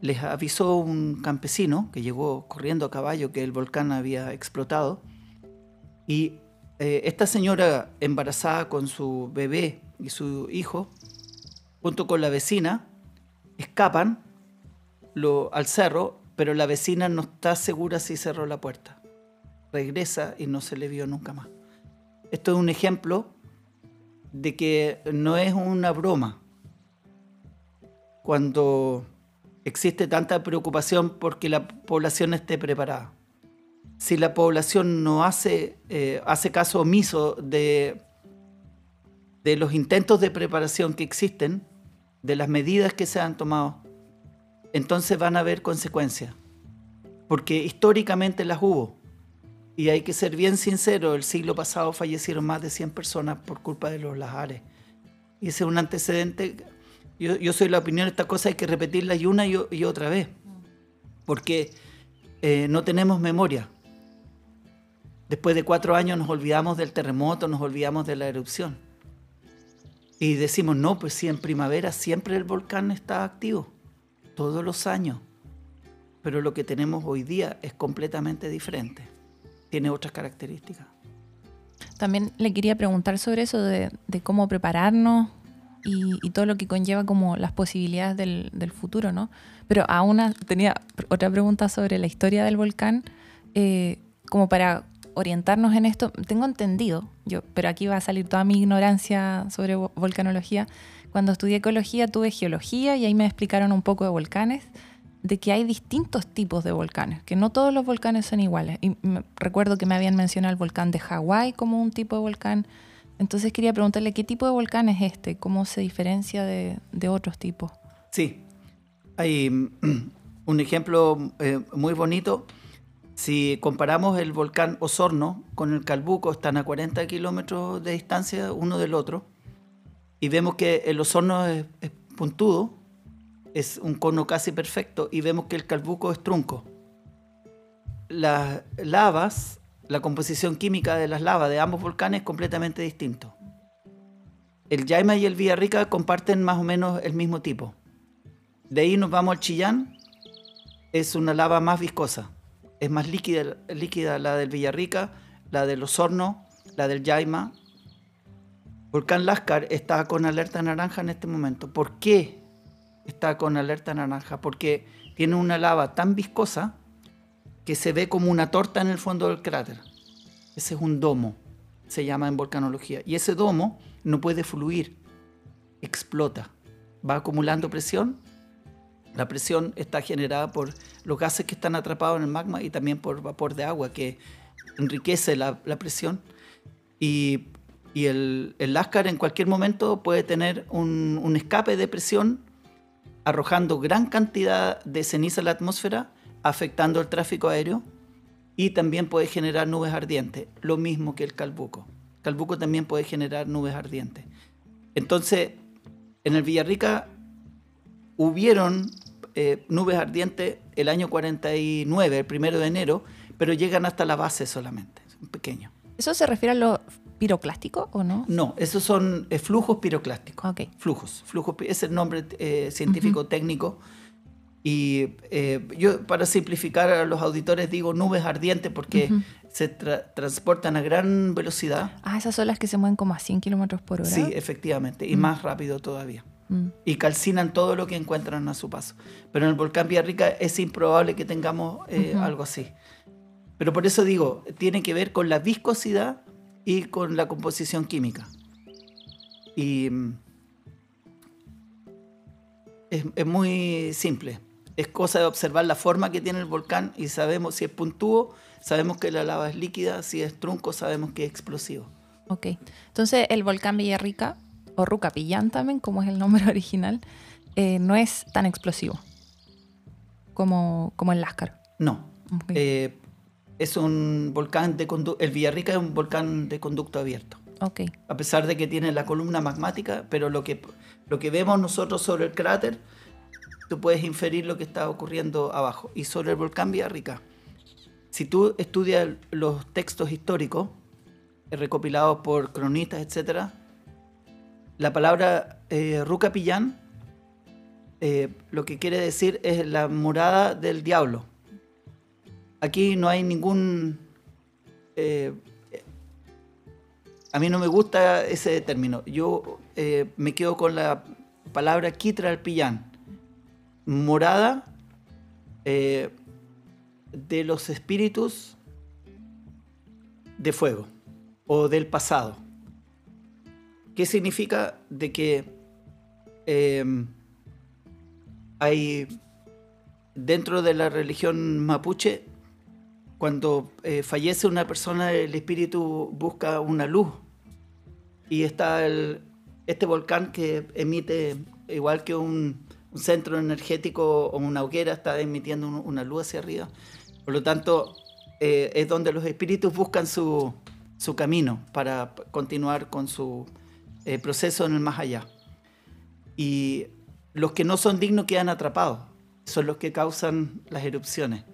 les avisó un campesino que llegó corriendo a caballo que el volcán había explotado y eh, esta señora embarazada con su bebé y su hijo, junto con la vecina, escapan lo, al cerro, pero la vecina no está segura si cerró la puerta. Regresa y no se le vio nunca más. Esto es un ejemplo de que no es una broma. Cuando existe tanta preocupación porque la población esté preparada. Si la población no hace, eh, hace caso omiso de, de los intentos de preparación que existen, de las medidas que se han tomado, entonces van a haber consecuencias. Porque históricamente las hubo. Y hay que ser bien sincero, el siglo pasado fallecieron más de 100 personas por culpa de los lajares. Y ese es un antecedente yo, soy la opinión, esta cosa hay que repetirla y una y, otra vez, porque eh, no tenemos memoria. Después de cuatro años nos olvidamos del terremoto, nos olvidamos de la erupción. Y decimos, no, pues sí, en primavera siempre el volcán está activo, todos los años. Pero lo que tenemos hoy día es completamente diferente, tiene otras características. También le quería preguntar sobre eso de cómo prepararnos y, todo lo que conlleva como las posibilidades del, futuro, ¿no? Pero aún tenía otra pregunta sobre la historia del volcán, eh, como para orientarnos en esto. Tengo entendido, yo, pero aquí va a salir toda mi ignorancia sobre volcanología. Cuando estudié ecología tuve geología y ahí me explicaron un poco de volcanes, de que hay distintos tipos de volcanes, que no todos los volcanes son iguales. Y recuerdo que me habían mencionado el volcán de Hawái como un tipo de volcán, entonces quería preguntarle qué tipo de volcán es este, cómo se diferencia de, otros tipos. Sí, hay un ejemplo eh, muy bonito. Si comparamos el volcán Osorno con el Calbuco, están a 40 kilómetros de distancia uno del otro, y vemos que el Osorno es, es puntudo, es un cono casi perfecto, y vemos que el Calbuco es trunco. Las lavas la composición química de las lavas de ambos volcanes es completamente distinto. El Yaima y el Villarrica comparten más o menos el mismo tipo. De ahí nos vamos al Chillán, es una lava más viscosa, es más líquida, líquida la del Villarrica, la de los Hornos, la del Yaima. Volcán Lascar está con alerta naranja en este momento. ¿Por qué está con alerta naranja? Porque tiene una lava tan viscosa que se ve como una torta en el fondo del cráter. Ese es un domo, se llama en volcanología. Y ese domo no puede fluir, explota, va acumulando presión. La presión está generada por los gases que están atrapados en el magma y también por vapor de agua que enriquece la, presión. Y, el, el Lascar en cualquier momento puede tener un, un escape de presión arrojando gran cantidad de ceniza a la atmósfera afectando el tráfico aéreo y también puede generar nubes ardientes, lo mismo que el calbuco. Calbuco también puede generar nubes ardientes. Entonces, en el Villarrica hubieron eh, nubes ardientes el año 49, el primero de enero, pero llegan hasta la base solamente, son pequeños. ¿Eso se refiere a lo piroclástico o no? No, esos son eh, flujos piroclásticos. Okay. Flujos, flujos, es el nombre eh, científico técnico y eh, yo, para simplificar a los auditores, digo nubes ardientes porque se transportan a gran velocidad. Ah, esas son las que se mueven como a 100 kilómetros por hora. Sí, efectivamente, y mm. más rápido todavía. Mm. Y calcinan todo lo que encuentran a su paso. Pero en el volcán Villarrica es improbable que tengamos eh, algo así. Pero por eso digo, tiene que ver con la viscosidad y con la composición química. Y mm, es, es muy simple. Es cosa de observar la forma que tiene el volcán y sabemos si es puntúo, sabemos que la lava es líquida, si es trunco, sabemos que es explosivo. Ok. Entonces, el volcán Villarrica, o Rucapillán también, como es el nombre original, eh, no es tan explosivo como, como el Láscar. No. Eh, es un volcán de conducto. El Villarrica es un volcán de conducto abierto. ok. A pesar de que tiene la columna magmática, pero lo que, lo que vemos nosotros sobre el cráter, tú puedes inferir lo que está ocurriendo abajo. Y sobre el volcán Villarrica, si tú estudias los textos históricos eh, recopilados por cronistas, etc., la palabra eh, Rucapillán eh, lo que quiere decir es la morada del diablo. Aquí no hay ningún... eh, a mí no me gusta ese término. Yo eh, me quedo con la palabra Quitralpillán. Morada eh, de los espíritus de fuego o del pasado. ¿Qué significa? De que eh, hay dentro de la religión mapuche, cuando eh, fallece una persona, el espíritu busca una luz. Y está el- este volcán que emite, igual que un, un centro energético o una hoguera, está emitiendo un- una luz hacia arriba. Por lo tanto, eh, es donde los espíritus buscan su, su camino para continuar con su eh, proceso en el más allá. Y los que no son dignos quedan atrapados. Son los que causan las erupciones.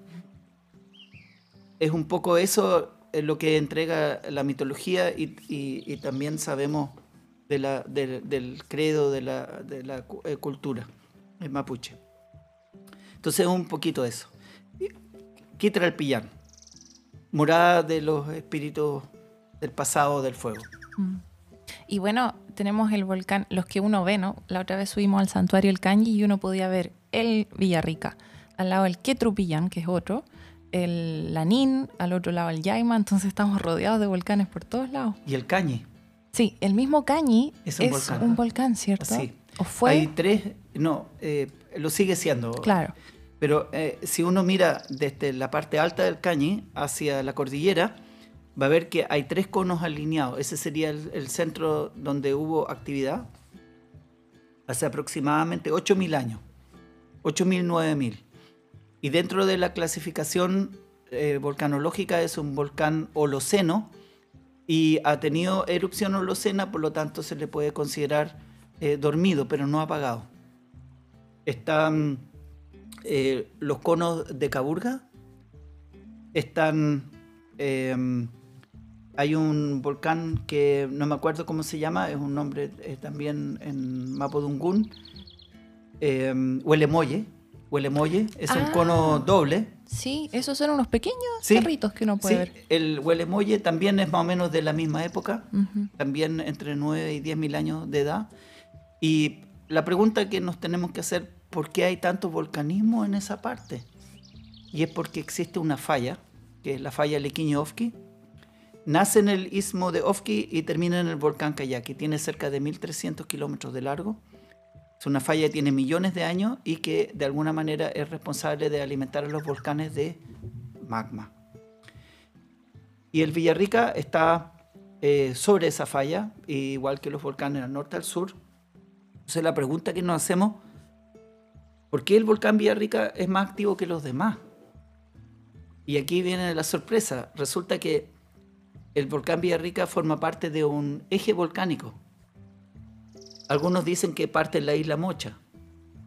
Es un poco eso eh, lo que entrega la mitología y, también sabemos del, credo de la, de la cu- cultura el mapuche. Entonces un poquito eso. Quitra el pillán, morada de los espíritus del pasado del fuego. Mm. Y bueno, tenemos el volcán, los que uno ve, ¿no? La otra vez subimos al santuario El Canyi y uno podía ver el Villarrica, al lado el Quetrupillán, que es otro, el Lanín, al otro lado el Yaima, entonces estamos rodeados de volcanes por todos lados. Y el cañi. Sí, el mismo Cañi Es es un un volcán. volcán, ¿cierto? Sí. ¿O fue? Hay tres, no, eh, lo sigue siendo. Claro. Pero eh, si uno mira desde la parte alta del Cañi hacia la cordillera, va a ver que hay tres conos alineados. Ese sería el, el centro donde hubo actividad hace aproximadamente 8.000 años. 8.000, 9.000. Y dentro de la clasificación eh, volcanológica es un volcán holoceno y ha tenido erupción holocena, por lo tanto se le puede considerar eh, dormido, pero no apagado. Están eh, los conos de Caburga, están... eh, hay un volcán que no me acuerdo cómo se llama, es un nombre también en Mapodungún, Huelemoye. Huelemoye es un Ah. cono doble. Sí, esos son unos pequeños Sí, cerritos que uno puede Sí, ver. el Huelemoye también es más o menos de la misma época, también entre 9 y 10 mil años de edad. Y la pregunta que nos tenemos que hacer, ¿por qué hay tanto volcanismo en esa parte? Y es porque existe una falla, que es la falla Lequiño-Ofki. Nace en el istmo de Ofki y termina en el volcán Kayaki. Tiene cerca de 1.300 kilómetros de largo. Es una falla que tiene millones de años y que de alguna manera es responsable de alimentar a los volcanes de magma. Y el Villarrica está eh, sobre esa falla, igual que los volcanes al norte al sur. Entonces la pregunta que nos hacemos, ¿por qué el volcán Villarrica es más activo que los demás? Y aquí viene la sorpresa. Resulta que el volcán Villarrica forma parte de un eje volcánico. Algunos dicen que parte en la isla Mocha.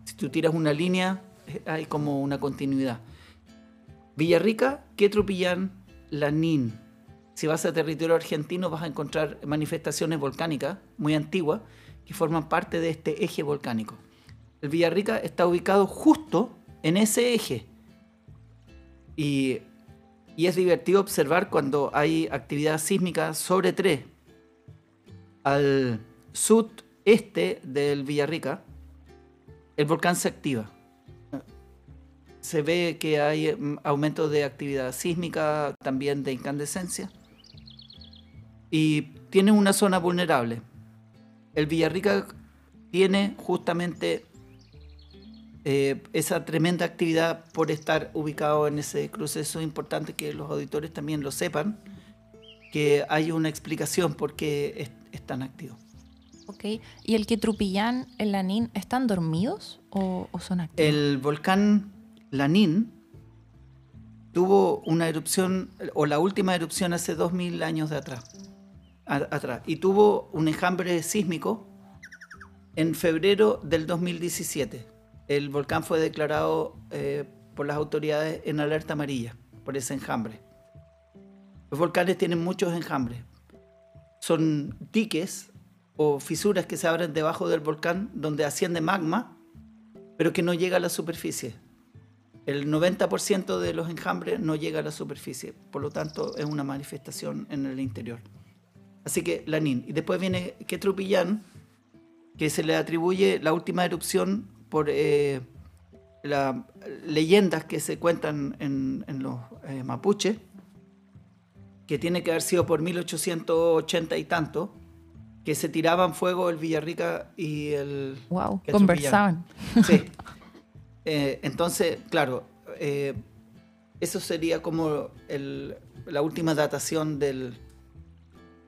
Si tú tiras una línea, hay como una continuidad. Villarrica, Quetrupillán, Lanín. Si vas a territorio argentino vas a encontrar manifestaciones volcánicas muy antiguas que forman parte de este eje volcánico. El Villarrica está ubicado justo en ese eje. Y, y es divertido observar cuando hay actividad sísmica sobre tres. Al sudeste del Villarrica, el volcán se activa. se ve que hay mm, aumento de actividad sísmica, también de incandescencia. Y tiene una zona vulnerable. El Villarrica tiene justamente eh, esa tremenda actividad por estar ubicado en ese cruce. Eso es importante que los auditores también lo sepan, que hay una explicación por qué es, es tan activo. Ok, ¿y el Quetrupillán, el Lanín, están dormidos o, o son activos? El volcán Lanín tuvo una erupción, o la última erupción hace 2000 años de atrás, y tuvo un enjambre sísmico en febrero del 2017. El volcán fue declarado eh, por las autoridades en alerta amarilla por ese enjambre. Los volcanes tienen muchos enjambres. Son diques o fisuras que se abren debajo del volcán donde asciende magma, pero que no llega a la superficie. El 90% de los enjambres no llega a la superficie, por lo tanto es una manifestación en el interior. Así que Lanín. Y después viene Quetrupillán, que se le atribuye la última erupción por eh, las leyendas que se cuentan en, en los eh, mapuches, que tiene que haber sido por 1880 y tanto, que se tiraban fuego el Villarrica y el... wow, conversaban. Sí. Eh, entonces, claro, eh, eso sería como el- la última datación del,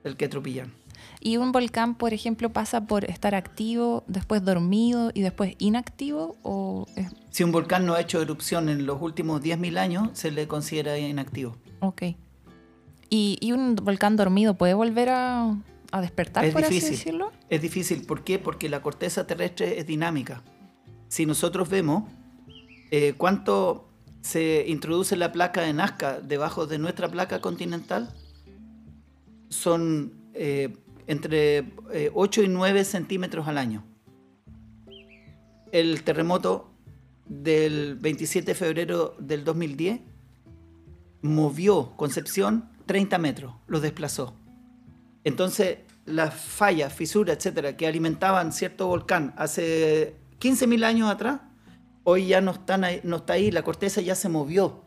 del Quetrupillán. ¿Y un volcán, por ejemplo, pasa por estar activo, después dormido y después inactivo? ¿O es... Si un volcán no ha hecho erupción en los últimos 10.000 años, se le considera inactivo. Ok. ¿Y, y un volcán dormido puede volver a, a despertar, Es por así difícil. decirlo? Es difícil, ¿por qué? Porque la corteza terrestre es dinámica. Si nosotros vemos eh, cuánto se introduce la placa de Nazca debajo de nuestra placa continental, son eh, entre eh, 8 y 9 centímetros al año. El terremoto del 27 de febrero del 2010 movió Concepción 30 metros, lo desplazó. Entonces, las fallas, fisuras, etcétera, que alimentaban cierto volcán hace 15.000 años atrás, hoy ya no, están no está ahí, la corteza ya se movió.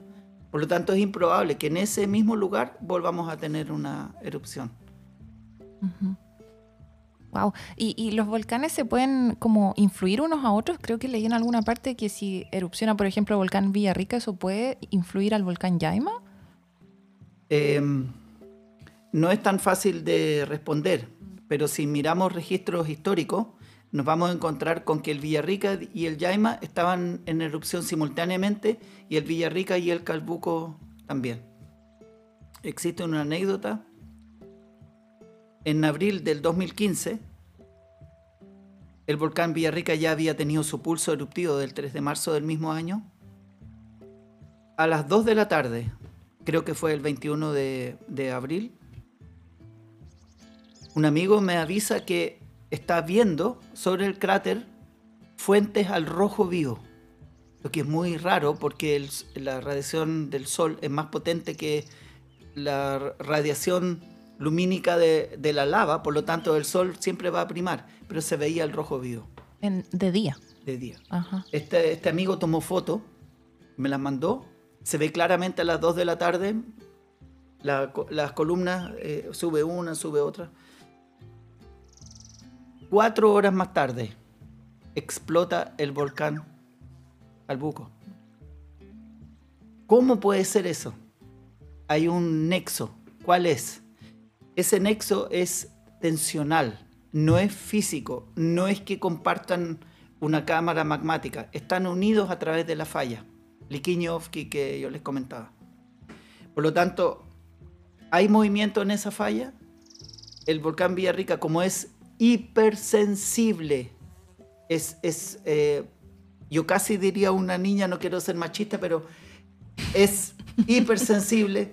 Por lo tanto, es improbable que en ese mismo lugar volvamos a tener una erupción. Wow. ¿Y, y los volcanes se pueden como influir unos a otros? Creo que leí en alguna parte que si erupciona, por ejemplo, el volcán Villarrica, ¿eso puede influir al volcán Yaima? Eh, no es tan fácil de responder, pero si miramos registros históricos, nos vamos a encontrar con que el Villarrica y el Yaima estaban en erupción simultáneamente y el Villarrica y el Calbuco también. Existe una anécdota. En abril del 2015, el volcán Villarrica ya había tenido su pulso eruptivo del 3 de marzo del mismo año. A las 2 de la tarde, creo que fue el 21 de, de abril, un amigo me avisa que está viendo sobre el cráter fuentes al rojo vivo, lo que es muy raro porque el- la radiación del sol es más potente que la radiación lumínica de, de la lava, por lo tanto el sol siempre va a primar, pero se veía el rojo vivo En- de día. de día. Ajá. Este, este amigo tomó foto, me las mandó, se ve claramente a las 2 de la tarde, la las columnas, eh, sube una, sube otra. Cuatro horas más tarde, explota el volcán Albuco. ¿Cómo puede ser eso? Hay un nexo. ¿Cuál es? Ese nexo es tensional, no es físico, no es que compartan una cámara magmática, están unidos a través de la falla, Liquiñovsky que yo les comentaba. Por lo tanto, hay movimiento en esa falla. El volcán Villarrica, como es hipersensible, es, es eh, yo casi diría una niña, no quiero ser machista, pero es hipersensible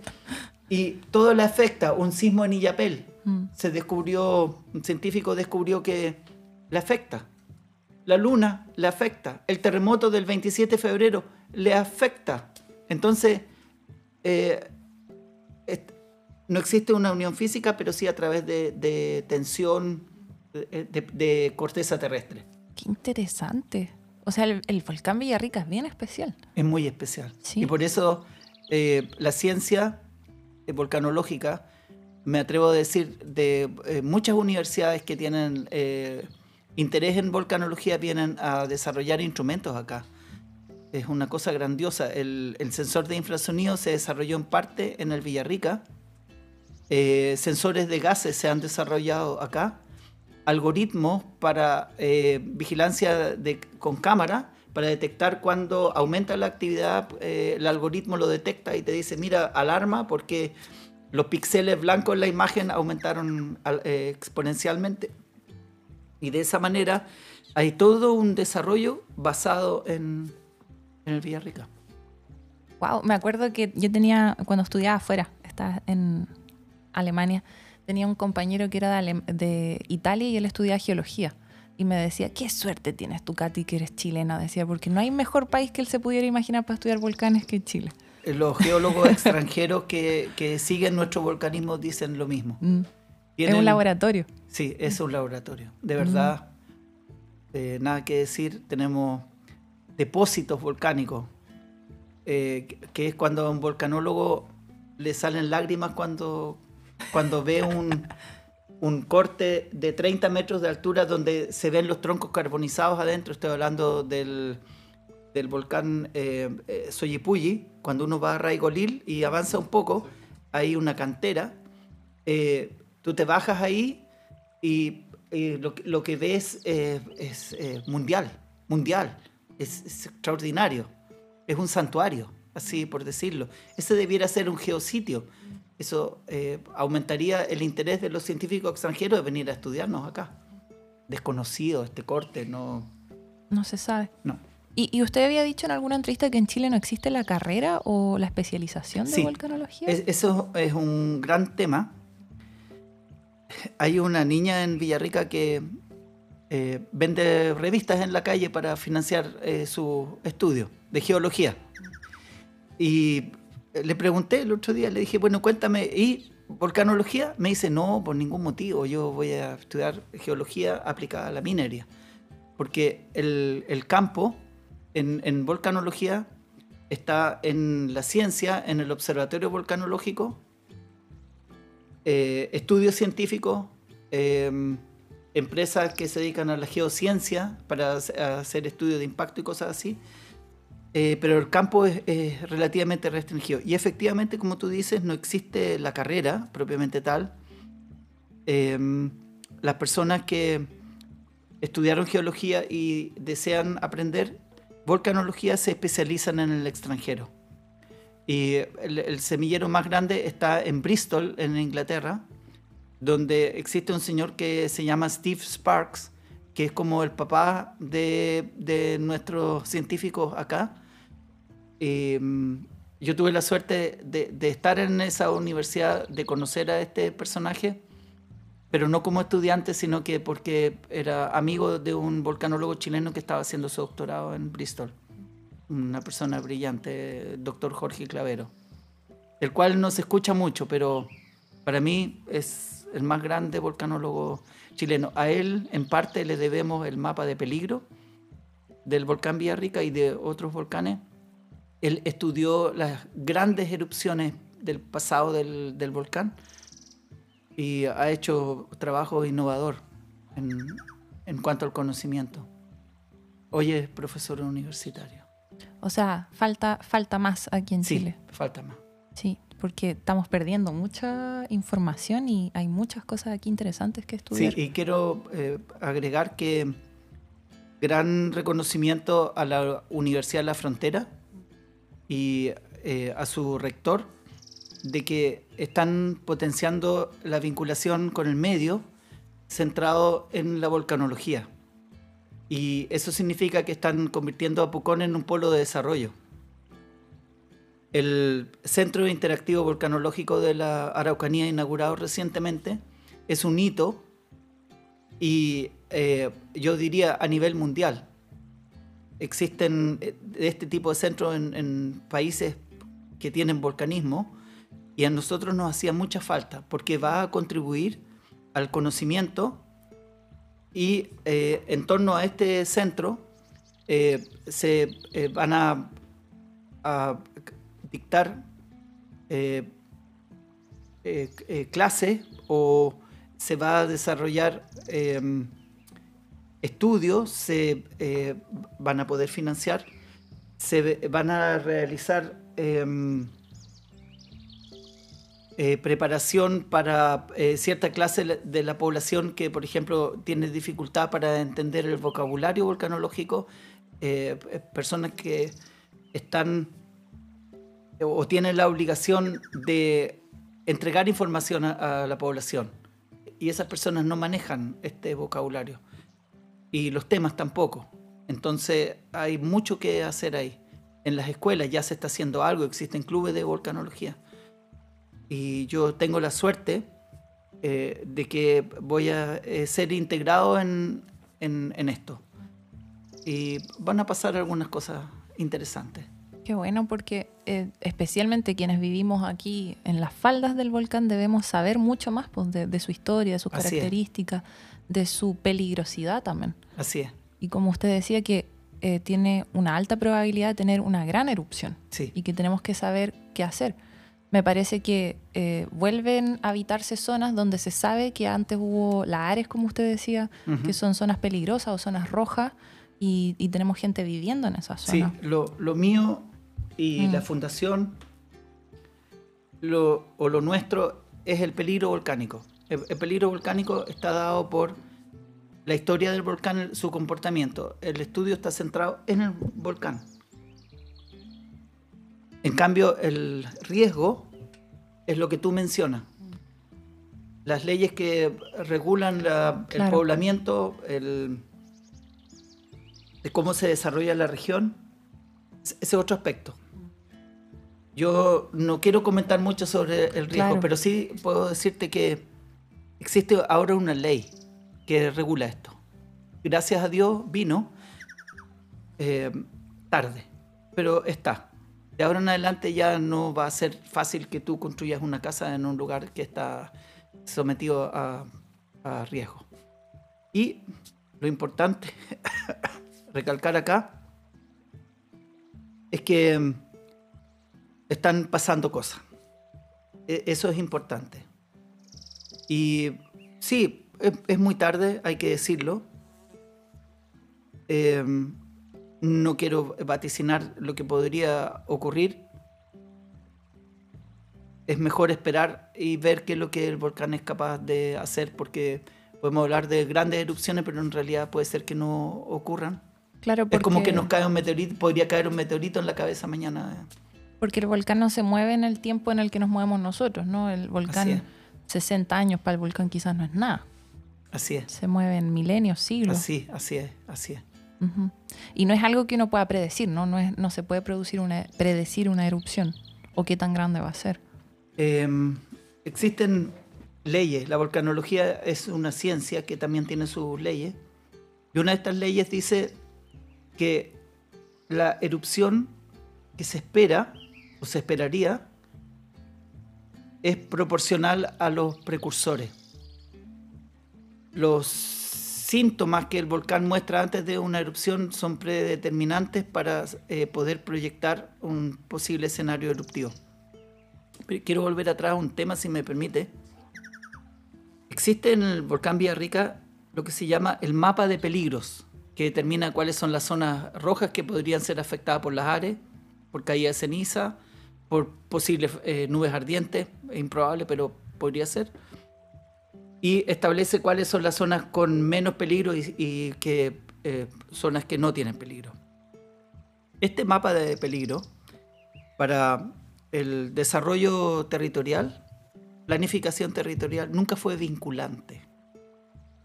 y todo le afecta. Un sismo en Illapel Mm. se descubrió, un científico descubrió que le afecta. La luna le afecta. El terremoto del 27 de febrero le afecta. Entonces, eh, no existe una unión física, pero sí a través de, de tensión de, de- corteza terrestre. Qué interesante. O sea, el, el volcán Villarrica es bien especial. Es muy especial. Sí. Y por eso eh, la ciencia eh, volcanológica, me atrevo a decir, de eh, muchas universidades que tienen eh, interés en volcanología vienen a desarrollar instrumentos acá. Es una cosa grandiosa. El, el sensor de infrasonido se desarrolló en parte en el Villarrica. Eh, sensores de gases se han desarrollado acá. Algoritmos para eh, vigilancia de- con cámara para detectar cuando aumenta la actividad. eh, el algoritmo lo detecta y te dice, mira, alarma porque los píxeles blancos en la imagen aumentaron eh, exponencialmente. Y de esa manera hay todo un desarrollo basado en, en el Villarrica. Wow, me acuerdo que yo tenía, cuando estudiaba afuera, estaba en Alemania, tenía un compañero que era de, Ale- de Italia y él estudiaba geología. Y me decía, qué suerte tienes tú, Katy, que eres chilena. Decía, porque no hay mejor país que él se pudiera imaginar para estudiar volcanes que Chile. Eh, Los geólogos extranjeros que, que siguen nuestro volcanismo dicen lo mismo. Mm. Es un laboratorio. Sí, es un laboratorio. De verdad, eh, nada que decir. Tenemos depósitos volcánicos, eh, que es cuando a un volcanólogo le salen lágrimas cuando, cuando ve un, un corte de 30 metros de altura donde se ven los troncos carbonizados adentro. Estoy hablando del, del volcán eh, eh, Soyipulli. Cuando uno va a Raigolil y avanza un poco, hay una cantera. Eh, tú te bajas ahí y, lo, lo que ves eh, es eh, mundial, mundial, es, es extraordinario, es un santuario, así por decirlo. Ese debiera ser un geositio. Eso eh, aumentaría el interés de los científicos extranjeros de venir a estudiarnos acá. Desconocido este corte, no, No se sabe. no. ¿Y, y usted había dicho en alguna entrevista que en Chile no existe la carrera o la especialización de Sí. volcanología? Es- eso es un gran tema. Hay una niña en Villarrica que eh, vende revistas en la calle para financiar eh, su estudio de geología. Y le pregunté el otro día, le dije, bueno, cuéntame, ¿y volcanología? Me dice, no, por ningún motivo, yo voy a estudiar geología aplicada a la minería. Porque el, campo en, en volcanología está en la ciencia, en el observatorio volcanológico, eh, estudios científicos, eh, empresas que se dedican a la geociencia para hacer estudios de impacto y cosas así. Eh, pero el campo es, es relativamente restringido. Y efectivamente, como tú dices, no existe la carrera propiamente tal. Eh, las personas que estudiaron geología y desean aprender volcanología se especializan en el extranjero. Y el, el semillero más grande está en Bristol, en Inglaterra, donde existe un señor que se llama Steve Sparks, que es como el papá de, de nuestros científicos acá. Mm, yo tuve la suerte de, de estar en esa universidad, de conocer a este personaje, pero no como estudiante, sino que porque era amigo de un volcanólogo chileno que estaba haciendo su doctorado en Bristol. Una persona brillante, doctor Jorge Clavero, el cual no se escucha mucho, pero para mí es el más grande volcanólogo chileno. A él, en parte, le debemos el mapa de peligro del volcán Villarrica y de otros volcanes. Él estudió las grandes erupciones del pasado del, del volcán y ha hecho trabajo innovador en, en cuanto al conocimiento. Hoy es profesor universitario. O sea, falta, falta más aquí en Sí, Chile. falta más. Sí, porque estamos perdiendo mucha información y hay muchas cosas aquí interesantes que Sí, estudiar. y quiero eh, agregar que gran reconocimiento a la Universidad de la Frontera y eh, a su rector de que están potenciando la vinculación con el medio centrado en la volcanología. Y eso significa que están convirtiendo a Pucón en un polo de desarrollo. El Centro Interactivo Volcanológico de la Araucanía, inaugurado recientemente, es un hito y eh, yo diría a nivel mundial. Existen eh, de este tipo de centros en, en países que tienen volcanismo y a nosotros nos hacía mucha falta porque va a contribuir al conocimiento y eh, en torno a este centro eh, se eh, van a, dictar clases o se va a desarrollar em, estudios, se van a poder financiar, se van a realizar em, eh, preparación para eh, cierta clase de la población que, por ejemplo, tiene dificultad para entender el vocabulario volcanológico, eh, personas que están o tienen la obligación de entregar información a, la población. Y esas personas no manejan este vocabulario. Y los temas tampoco. Entonces hay mucho que hacer ahí. En las escuelas ya se está haciendo algo, existen clubes de volcanología y yo tengo la suerte eh, de que voy a eh, ser integrado en, esto. Y van a pasar algunas cosas interesantes. Qué bueno, porque eh, especialmente quienes vivimos aquí en las faldas del volcán debemos saber mucho más pues, de, su historia, de sus características, de su peligrosidad también. Así es. Y como usted decía que tiene una alta probabilidad de tener una gran erupción sí. y que tenemos que saber qué hacer me parece que eh, vuelven a habitarse zonas donde se sabe que antes hubo Ares, como usted decía, que son zonas peligrosas o zonas rojas, y, tenemos gente viviendo en esas zonas. Sí, lo, mío y mm. la fundación, lo, o lo nuestro, es el peligro volcánico. El, el, peligro volcánico está dado por la historia del volcán, su comportamiento. El estudio está centrado en el volcán. En cambio, el riesgo es lo que tú mencionas. Las leyes que regulan el poblamiento, el, de cómo se desarrolla la región, ese es otro aspecto. Yo no quiero comentar mucho sobre el riesgo, pero sí puedo decirte que existe ahora una ley que regula esto. Gracias a Dios vino eh, tarde, pero está. De ahora en adelante ya no va a ser fácil que tú construyas una casa en un lugar que está sometido a, riesgo. Y lo importante, recalcar acá, es que están pasando cosas. E, eso es importante. Y sí, es, muy tarde, hay que decirlo. Em, no quiero vaticinar lo que podría ocurrir. Es mejor esperar y ver qué es lo que el volcán es capaz de hacer, porque podemos hablar de grandes erupciones, pero en realidad puede ser que no ocurran. Claro, Es como que nos cae un meteorito, podría caer un meteorito en la cabeza mañana. Porque el volcán no se mueve en el tiempo en el que nos movemos nosotros, ¿no? El volcán, 60 años para el volcán quizás no es nada. Así es. Se mueve en milenios, siglos. Así, así es, así es. Y no es algo que uno pueda predecir, ¿no? No, es, no se puede producir una, predecir una erupción o qué tan grande va a ser. Em, existen leyes. La volcanología es una ciencia que también tiene sus leyes. Y una de estas leyes dice que la erupción que se espera o se esperaría es proporcional a los precursores. Los síntomas que el volcán muestra antes de una erupción son predeterminantes para eh, poder proyectar un posible escenario eruptivo. quiero volver atrás a un tema, si me permite. Existe en el volcán Villarrica lo que se llama el mapa de peligros, que determina cuáles son las zonas rojas que podrían ser afectadas por las ares, por caída de ceniza, por posibles eh, nubes ardientes, es improbable, pero podría ser y establece cuáles son las zonas con menos peligro y, qué eh, zonas que no tienen peligro. Este mapa de peligro para el desarrollo territorial, planificación territorial, nunca fue vinculante.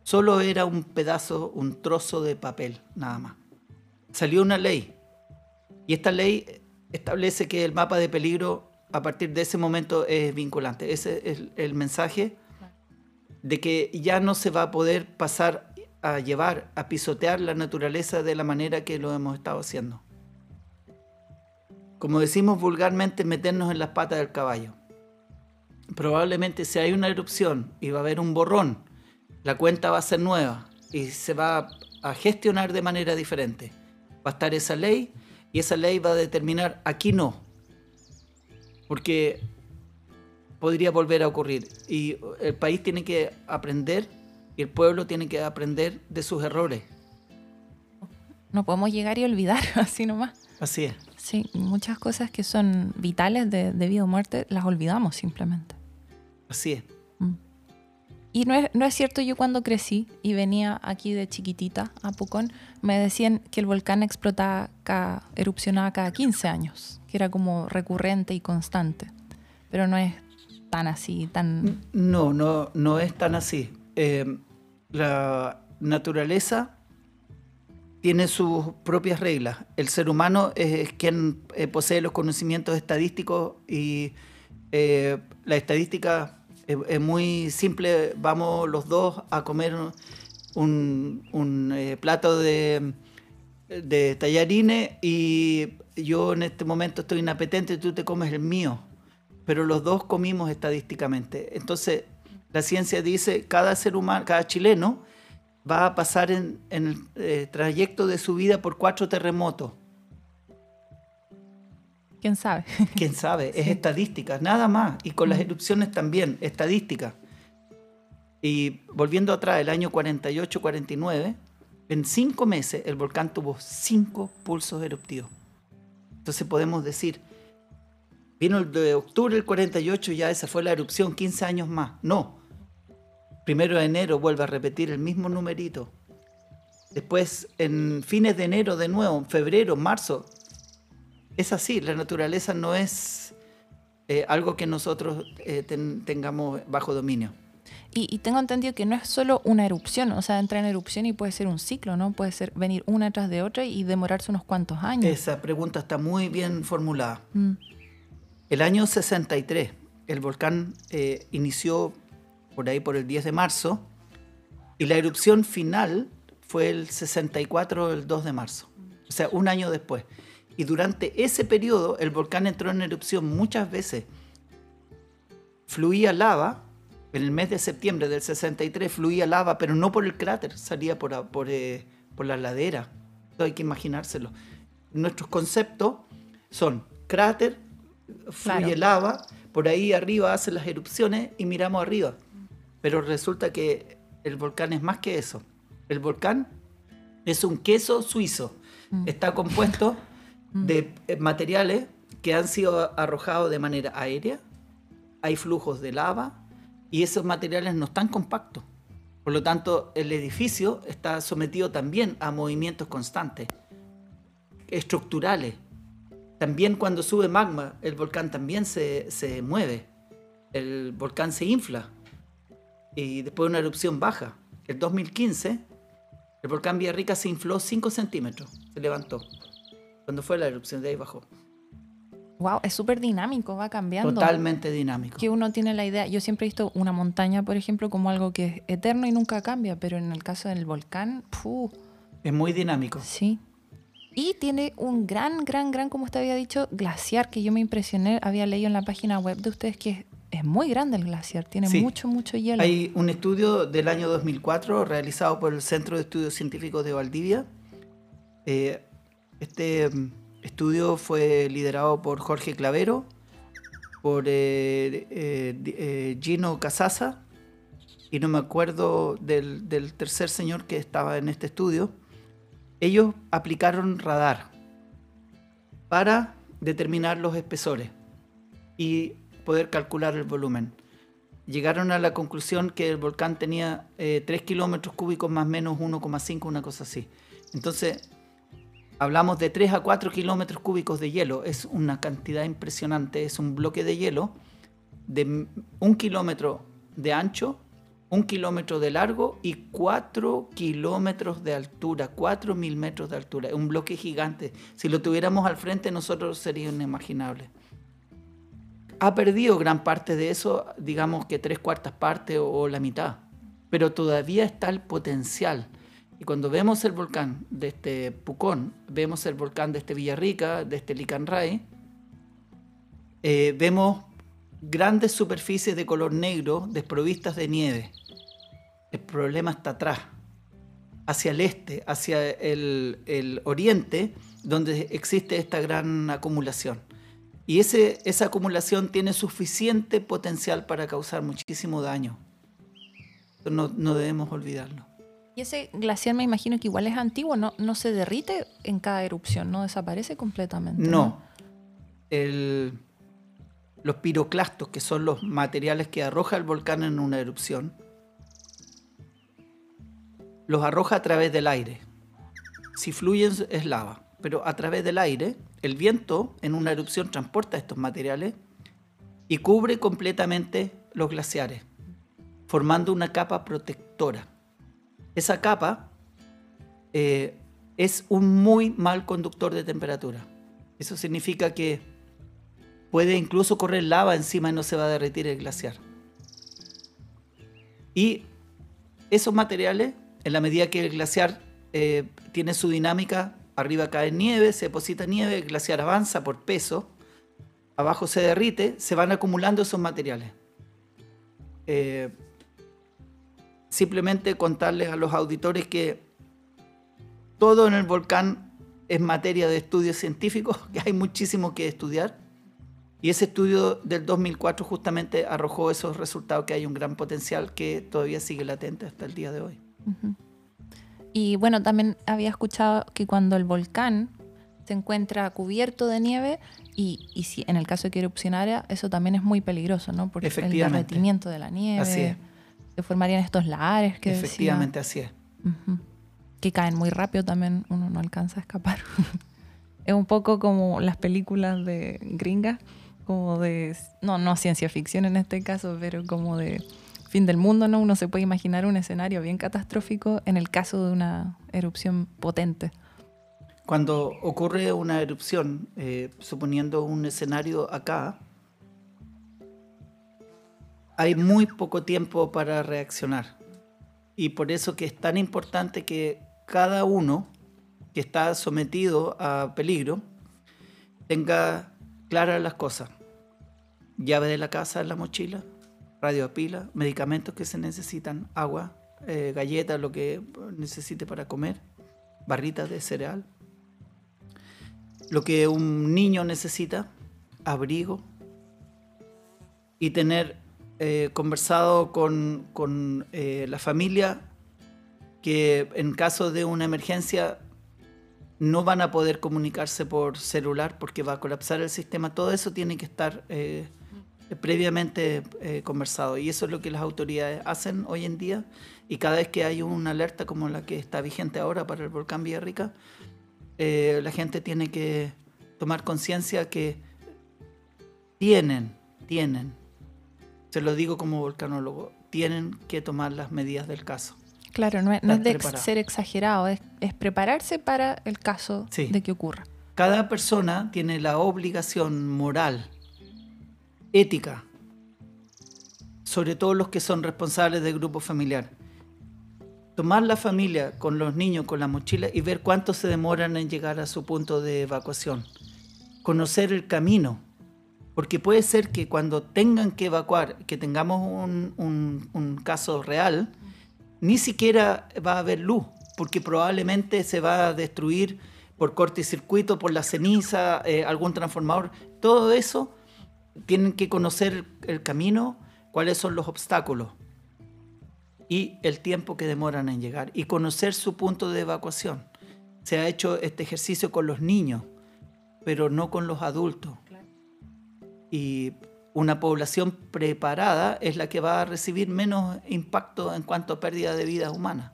Solo era un pedazo, un trozo de papel, nada más. Salió una ley y esta ley establece que el mapa de peligro a partir de ese momento es vinculante. Ese es el mensaje de que ya no se va a poder pasar a llevar, a pisotear la naturaleza de la manera que lo hemos estado haciendo. Como decimos vulgarmente, meternos en las patas del caballo. Probablemente si hay una erupción y va a haber un borrón, la cuenta va a ser nueva y se va a gestionar de manera diferente. Va a estar esa ley y esa ley va a determinar aquí no. Porque podría volver a ocurrir. Y el país tiene que aprender y el pueblo tiene que aprender de sus errores. No podemos llegar y olvidar así nomás. Así es. Sí, muchas cosas que son vitales de, de vida o muerte las olvidamos simplemente. Así es. Y no es, no es cierto, yo cuando crecí y venía aquí de chiquitita a Pucón, me decían que el volcán explotaba, cada, erupcionaba cada 15 años, que era como recurrente y constante. Pero no es tan así, tan... No, no, no es tan así. Eh, la naturaleza tiene sus propias reglas. El ser humano es quien eh, posee los conocimientos estadísticos y eh, la estadística es, es, muy simple. Vamos los dos a comer un, un eh, plato de, de tallarines y yo en este momento estoy inapetente tú te comes el mío. Pero los dos comimos estadísticamente. Entonces, la ciencia dice cada ser humano, cada chileno, va a pasar en, en el eh, trayecto de su vida por cuatro terremotos. ¿Quién sabe? ¿Quién sabe? Es estadística, nada más. Y con las erupciones también, estadística. Y volviendo atrás, el año 48-49, en cinco meses el volcán tuvo cinco pulsos eruptivos. Entonces podemos decir, vino el de octubre del 48 y ya esa fue la erupción, 15 años más. No. Primero de enero vuelve a repetir el mismo numerito. Después, en fines de enero de nuevo, en febrero, marzo. Es así, la naturaleza no es eh, algo que nosotros eh, ten, tengamos bajo dominio. Y, y, tengo entendido que no es solo una erupción, o sea, entra en erupción y puede ser un ciclo, ¿no? Puede ser venir una tras de otra y demorarse unos cuantos años. Esa pregunta está muy bien formulada. Mm. El año 63, el volcán eh, inició por ahí por el 10 de marzo y la erupción final fue el 64, el 2 de marzo, o sea, un año después. Y durante ese periodo el volcán entró en erupción muchas veces. Fluía lava, en el mes de septiembre del 63 fluía lava, pero no por el cráter, salía por, por, eh, por la ladera. Esto hay que imaginárselo. Nuestros conceptos son cráter, fluye claro. lava, por ahí arriba hace las erupciones y miramos arriba. Pero resulta que el volcán es más que eso. El volcán es un queso suizo. Mm. Está compuesto. De materiales que han sido arrojados de manera aérea. Hay flujos de lava y esos materiales no están compactos. Por lo tanto, el edificio está sometido también a movimientos constantes, estructurales. También cuando sube magma, el volcán también se, se mueve. El volcán se infla y después de una erupción baja. El 2015, el volcán Villarrica se infló 5 centímetros, se levantó. Cuando fue la erupción, de ahí bajó. Wow, es súper dinámico, va cambiando. Totalmente dinámico. Que uno tiene la idea. Yo siempre he visto una montaña, por ejemplo, como algo que es eterno y nunca cambia, pero en el caso del volcán, ¡puh! es muy dinámico. Sí. Y tiene un gran, gran, gran, como usted había dicho, glaciar que yo me impresioné. Había leído en la página web de ustedes que es es muy grande el glaciar, tiene sí. mucho, mucho hielo. Hay un estudio del año 2004 realizado por el Centro de Estudios Científicos de Valdivia. Eh, este estudio fue liderado por Jorge Clavero, por eh, eh, Gino Casasa y no me acuerdo del, del tercer señor que estaba en este estudio. Ellos aplicaron radar para determinar los espesores y poder calcular el volumen. Llegaron a la conclusión que el volcán tenía eh, 3 kilómetros cúbicos más o menos 1,5, una cosa así. Entonces, hablamos de 3 a 4 kilómetros cúbicos de hielo. Es una cantidad impresionante. Es un bloque de hielo de un kilómetro de ancho, un kilómetro de largo y 4 kilómetros de altura, 4.000 metros de altura. Un bloque gigante. Si lo tuviéramos al frente, nosotros sería inimaginable ha perdido gran parte de eso, digamos que tres cuartas partes o la mitad, pero todavía está el potencial. Y cuando vemos el volcán de este Pucón, vemos el volcán de este Villarrica, de este Licanray, eh, vemos grandes superficies de color negro desprovistas de nieve. El problema está atrás. hacia el este, hacia el, oriente, donde existe esta gran acumulación. Y esa acumulación tiene suficiente potencial para causar muchísimo daño. No debemos olvidarlo. Y ese glaciar me imagino que igual es antiguo, no, no se derrite en cada erupción, no desaparece completamente. No. Los piroclastos, que son los materiales que arroja el volcán en una erupción, los arroja a través del aire. Si fluyen es lava, pero a través del aire, el viento en una erupción transporta estos materiales y cubre completamente los glaciares, formando una capa protectora. Esa capa eh, es un muy mal conductor de temperatura. Eso significa que puede incluso correr lava encima y no se va a derretir el glaciar. Y esos materiales, en la medida que el glaciar eh, tiene su dinámica, arriba cae nieve, se deposita nieve, el glaciar avanza por peso, abajo se derrite, se van acumulando esos materiales. Eh, simplemente contarles a los auditores que todo en el volcán es materia de estudios científicos, que hay muchísimo que estudiar. Y ese estudio del 2004 justamente arrojó esos resultados, que hay un gran potencial que todavía sigue latente hasta el día de hoy. Y bueno, también había escuchado que cuando el volcán se encuentra cubierto de nieve y, y si en el caso de que erupcionara, eso también es muy peligroso, ¿no? Por el derretimiento de la nieve. Así es. Se formarían estos lahares que decía. Efectivamente, así es. Ujú. Que caen muy rápido también, uno no alcanza a escapar. es un poco como las películas de gringas, como de, no, no ciencia ficción en este caso, pero como de fin del mundo, ¿no? Uno se puede imaginar un escenario bien catastrófico en el caso de una erupción potente. Cuando ocurre una erupción, eh, suponiendo un escenario acá, hay muy poco tiempo para reaccionar. Y por eso que es tan importante que cada uno que está sometido a peligro tenga claras las cosas. Llave de la casa en la mochila, radio a pila, medicamentos que se necesitan, agua, eh, galletas, lo que necesite para comer, barritas de cereal, lo que un niño necesita, abrigo, y tener eh, conversado con, con, eh, la familia que en caso de una emergencia no van a poder comunicarse por celular porque va a colapsar el sistema. Todo eso tiene que estar eh, previamente conversado y eso es lo que las autoridades hacen hoy en día y cada vez que hay una alerta como la que está vigente ahora para el volcán Villarrica, la gente tiene que tomar conciencia que tienen, tienen, se lo digo como volcanólogo, tienen que tomar las medidas del caso. Claro, no es, no es Estar de ex- ser exagerado, es, es prepararse para el caso Sí. de que ocurra. Cada persona tiene la obligación moral, ética, sobre todo los que son responsables del grupo familiar. Tomar la familia con los niños, con la mochila y ver cuánto se demoran en llegar a su punto de evacuación. Conocer el camino, porque puede ser que cuando tengan que evacuar, que tengamos un, un- un caso real, ni siquiera va a haber luz, porque probablemente se va a destruir por cortocircuito, por la ceniza, eh, algún transformador. Todo eso tienen que conocer el camino, cuáles son los obstáculos y el tiempo que demoran en llegar y conocer su punto de evacuación. Se ha hecho este ejercicio con los niños, pero no con los adultos. Y una población preparada es la que va a recibir menos impacto en cuanto a pérdida de vidas humanas.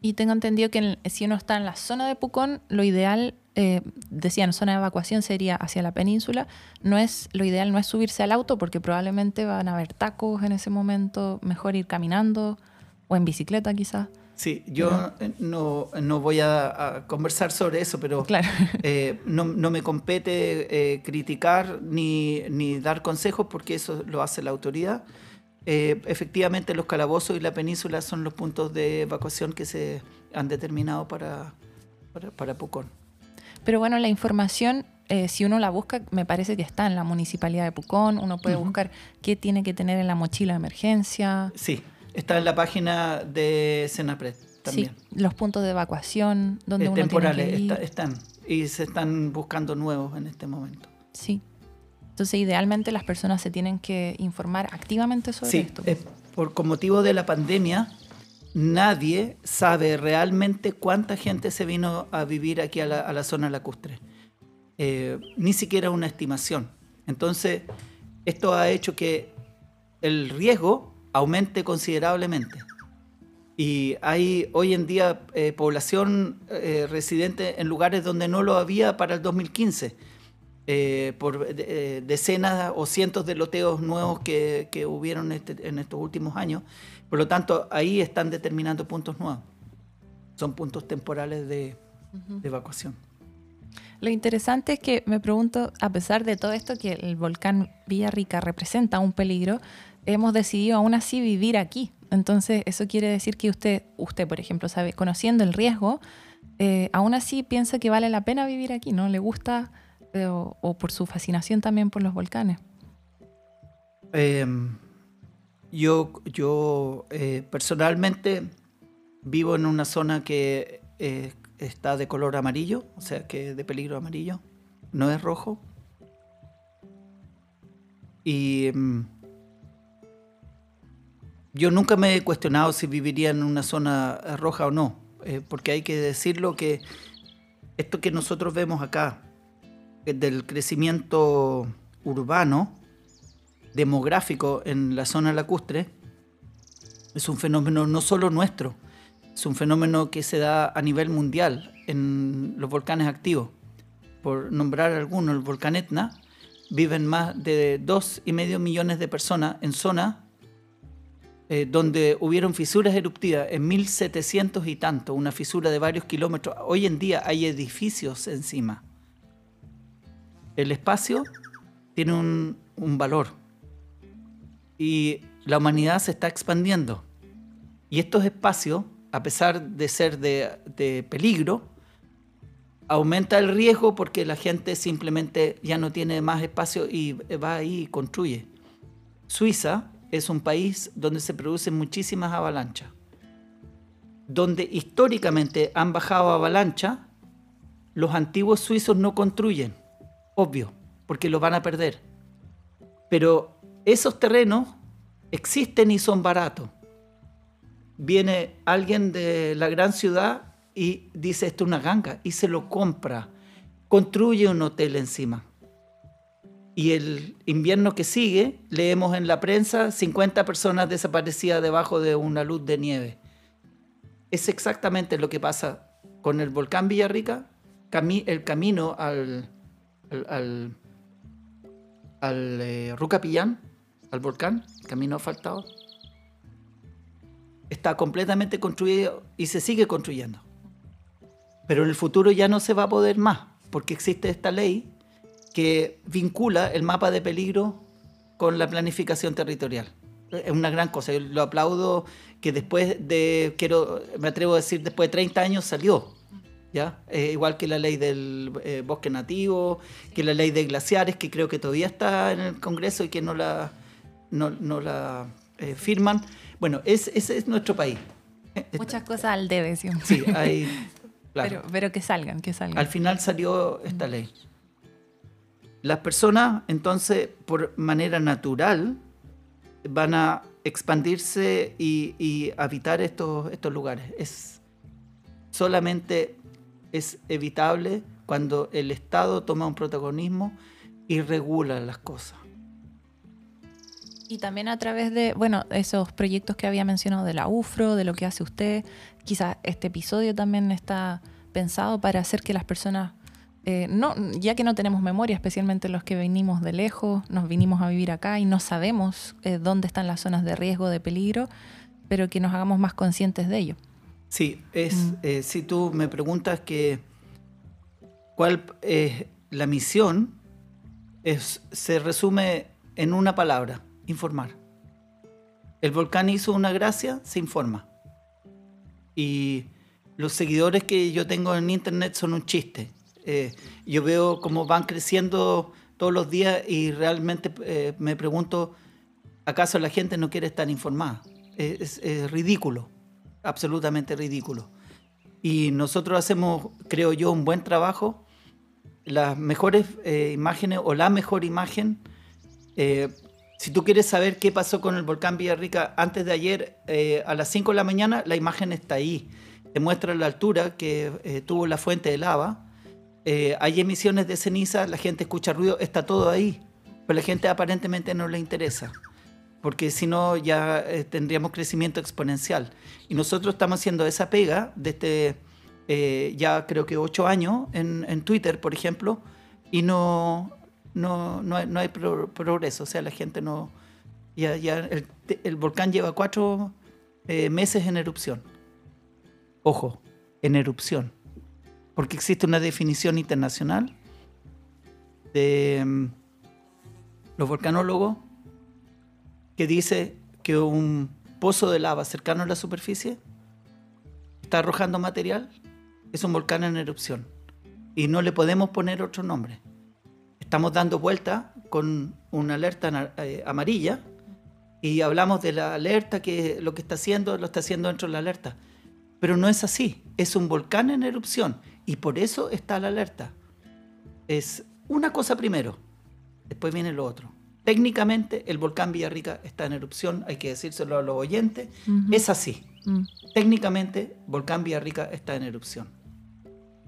Y tengo entendido que si uno está en la zona de Pucón, lo ideal, eh, decían, zona de evacuación sería hacia la península. No es, lo ideal no es subirse al auto porque probablemente van a haber tacos en ese momento. Mejor ir caminando o en bicicleta quizás. Sí, yo eh, no, no voy a, a conversar sobre eso, pero Claro. eh, no, no me compete eh, criticar ni, ni dar consejos porque eso lo hace la autoridad. Eh, efectivamente, los calabozos y la península son los puntos de evacuación que se han determinado para, para, para Pucón. Pero bueno, la información, si uno la busca, me parece que está en la municipalidad de Pucón. Uno puede buscar qué tiene que tener en la mochila de emergencia. Sí, está en la página de Senapred. también. Sí, los puntos de evacuación, donde Eh, uno temporales tiene que ir. está- están y se están buscando nuevos en este momento. Sí. Entonces, idealmente las personas se tienen que informar activamente sobre Sí, esto. eh, por con motivo de la pandemia, nadie sabe realmente cuánta gente se vino a vivir aquí a la, a la zona lacustre. Eh, ni siquiera una estimación. Entonces, esto ha hecho que el riesgo aumente considerablemente. Y hay hoy en día eh, población eh, residente en lugares donde no lo había para el 2015, eh, por decenas o cientos de loteos nuevos que, que hubieron este- en estos últimos años. Por lo tanto, ahí están determinando puntos nuevos. Son puntos temporales de, de evacuación. Lo interesante es que me pregunto, a pesar de todo esto que el volcán Villarrica representa un peligro, hemos decidido aún así vivir aquí. Entonces, eso quiere decir que usted, usted por ejemplo, sabe, conociendo el riesgo, eh, aún así piensa que vale la pena vivir aquí, ¿no? Le gusta eh, o, por su fascinación también por los volcanes. Eh, yo yo eh, personalmente vivo en una zona que está de color amarillo, o sea que de peligro amarillo, no es rojo. Y mm, yo nunca me he cuestionado si viviría en una zona eh, roja o no, eh, porque hay que decirlo que esto que nosotros vemos acá, del crecimiento urbano, demográfico en la zona lacustre es un fenómeno no solo nuestro, es un fenómeno que se da a nivel mundial en los volcanes activos. Por nombrar algunos, el volcán Etna, viven más de dos y medio millones de personas en zonas eh, donde hubieron fisuras eruptivas en 1700 y tanto, una fisura de varios kilómetros. Hoy en día hay edificios encima. El espacio tiene un, valor y la humanidad se está expandiendo. Y estos espacios, a pesar de ser de, de peligro, aumenta el riesgo porque la gente simplemente ya no tiene más espacio y va ahí y construye. Suiza es un país donde se producen muchísimas avalanchas. Donde históricamente han bajado avalanchas, los antiguos suizos no construyen, obvio, porque los van a perder. Pero esos terrenos existen y son baratos. Viene alguien de la gran ciudad y dice esto es una ganga y se lo compra, construye un hotel encima. Y el invierno que sigue, leemos en la prensa 50 personas desaparecidas debajo de una luz de nieve. Es exactamente lo que pasa con el volcán Villarrica, el camino al, al, al, al, eh, Rucapillán, al volcán, camino asfaltado, está completamente construido y se sigue construyendo. Pero en el futuro ya no se va a poder más, porque existe esta ley que vincula el mapa de peligro con la planificación territorial. Es una gran cosa. Yo lo aplaudo que después de, quiero, me atrevo a decir, después de 30 años salió. ¿ya? Eh, igual que la ley del eh, bosque nativo, que la ley de glaciares, que creo que todavía está en el Congreso y que no la, no, no la eh, firman. Bueno, es, ese es nuestro país. Muchas cosas al debe siempre. Sí, hay... claro. Pero, pero que salgan, que salgan. Al final salió esta ley. Las personas, entonces, por manera natural, van a expandirse y, habitar estos, estos lugares. Es solamente es evitable cuando el Estado toma un protagonismo y regula las cosas. Y también a través de, bueno, esos proyectos que había mencionado de la UFRO, de lo que hace usted, quizás este episodio también está pensado para hacer que las personas, eh, no, ya que no tenemos memoria, especialmente los que venimos de lejos, nos vinimos a vivir acá y no sabemos eh, dónde están las zonas de riesgo, de peligro, pero que nos hagamos más conscientes de ello. Sí, es, Mm. eh, si tú me preguntas que cuál es la misión, es, se resume en una palabra, informar. El volcán hizo una gracia, se informa. Y los seguidores que yo tengo en internet son un chiste. Eh, yo veo cómo van creciendo todos los días y realmente eh, me pregunto, ¿acaso la gente no quiere estar informada? Es, es- ridículo. absolutamente ridículo. Y nosotros hacemos, creo yo, un buen trabajo. Las mejores eh, imágenes o la mejor imagen, eh, si tú quieres saber qué pasó con el volcán Villarrica antes de ayer, eh, a las 5 de la mañana, la imagen está ahí. Te muestra la altura que tuvo la fuente de lava. Hay emisiones de ceniza, la gente escucha ruido, está todo ahí. Pero la gente aparentemente no le interesa porque si no ya eh, tendríamos crecimiento exponencial. Y nosotros estamos haciendo esa pega desde eh, ya creo que ocho años en, Twitter, por ejemplo, y no, no, no, hay, progreso, o sea, la gente no... Ya, ya el, volcán lleva cuatro eh, meses en erupción. Ojo, en erupción. Porque existe una definición internacional de mm, los volcanólogos que dice que un pozo de lava cercano a la superficie está arrojando material, es un volcán en erupción. Y no le podemos poner otro nombre. Estamos dando vuelta con una alerta eh, amarilla y hablamos de la alerta que lo que está haciendo lo está haciendo dentro de la alerta. Pero no es así, es un volcán en erupción y por eso está la alerta. Es una cosa primero, después viene lo otro. Técnicamente el volcán Villarrica está en erupción, hay que decírselo a los oyentes. Es así. Mm. Técnicamente, volcán Villarrica está en erupción.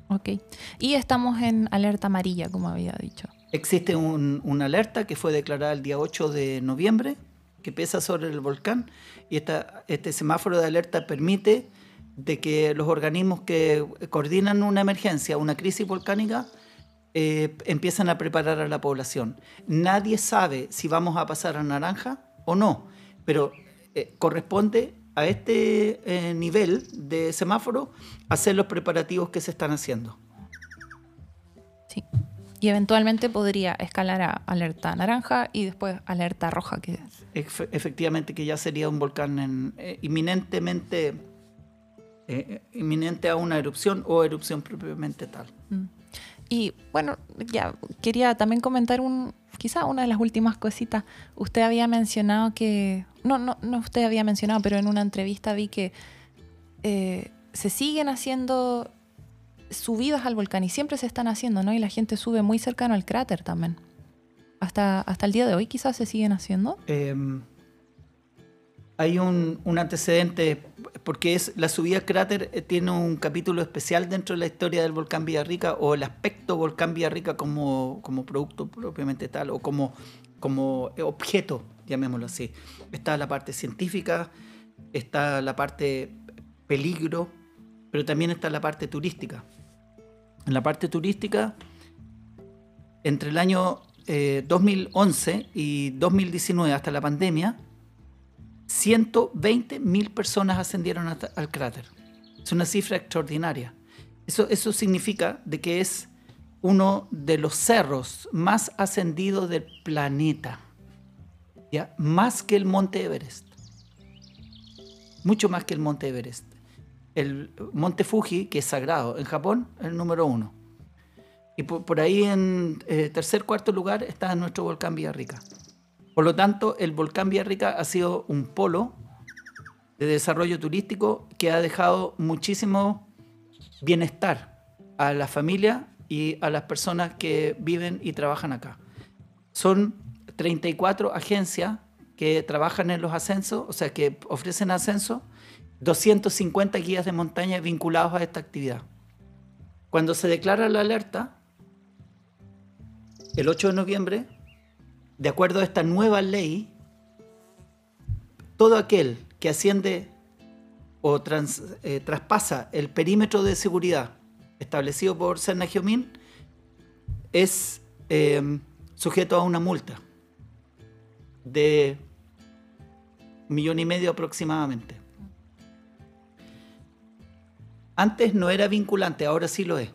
Ok. Y estamos en alerta amarilla, como había dicho. Existe una alerta que fue declarada el día 8 de noviembre, que pesa sobre el volcán, y esta, este semáforo de alerta permite de que los organismos que coordinan una emergencia, una crisis volcánica, eh, empiezan a preparar a la población. Nadie sabe si vamos a pasar a naranja o no, pero eh, corresponde a este eh, nivel de semáforo hacer los preparativos que se están haciendo. Sí. Y eventualmente podría escalar a alerta naranja y después alerta roja. Que... efectivamente, que ya sería un volcán inminentemente inminente a una erupción o erupción propiamente tal. Mm. Y bueno, ya quería también comentar un, quizá una de las últimas cositas. Usted había mencionado que, no, no, no usted había mencionado, pero en una entrevista vi que eh, se siguen haciendo subidas al volcán y siempre se están haciendo, ¿no? Y la gente sube muy cercano al cráter también. Hasta, hasta el día de hoy quizás se siguen haciendo. Em, hay un, antecedente, porque la subida cráter eh, tiene un capítulo especial dentro de la historia del volcán Villarrica o el aspecto volcán Villarrica como, como producto propiamente tal o como, como objeto, llamémoslo así. Está la parte científica, está la parte peligro, pero también está la parte turística. En la parte turística, entre el año 2011 eh, y 2019 hasta la pandemia, 120 mil personas ascendieron al cráter. Es una cifra extraordinaria. Eso, eso significa de que es uno de los cerros más ascendidos del planeta. ¿ya? Más que el Monte Everest. Mucho más que el Monte Everest. El Monte Fuji, que es sagrado en Japón, el número uno. Y por, ahí en eh, tercer, cuarto lugar está nuestro volcán Villarrica. Por lo tanto, el volcán Villarrica ha sido un polo de desarrollo turístico que ha dejado muchísimo bienestar a la familia y a las personas que viven y trabajan acá. Son 34 agencias que trabajan en los ascensos, o sea, que ofrecen ascenso, 250 guías de montaña vinculados a esta actividad. Cuando se declara la alerta, el 8 de noviembre, de acuerdo a esta nueva ley, todo aquel que asciende o eh, traspasa el perímetro de seguridad establecido por Serna Geomín es eh, sujeto a una multa de millón y medio aproximadamente. Antes no era vinculante, ahora sí lo es.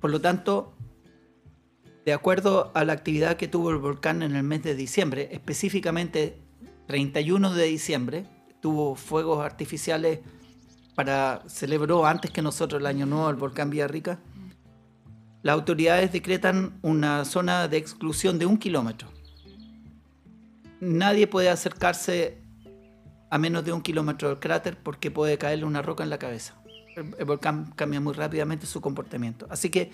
Por lo tanto, de acuerdo a la actividad que tuvo el volcán en el mes de diciembre, específicamente 31 de diciembre, tuvo fuegos artificiales para celebró antes que nosotros el año nuevo el volcán Villarrica. Las autoridades decretan una zona de exclusión de un kilómetro. Nadie puede acercarse a menos de un kilómetro del cráter porque puede caerle una roca en la cabeza. El, el volcán cambia muy rápidamente su comportamiento. Así que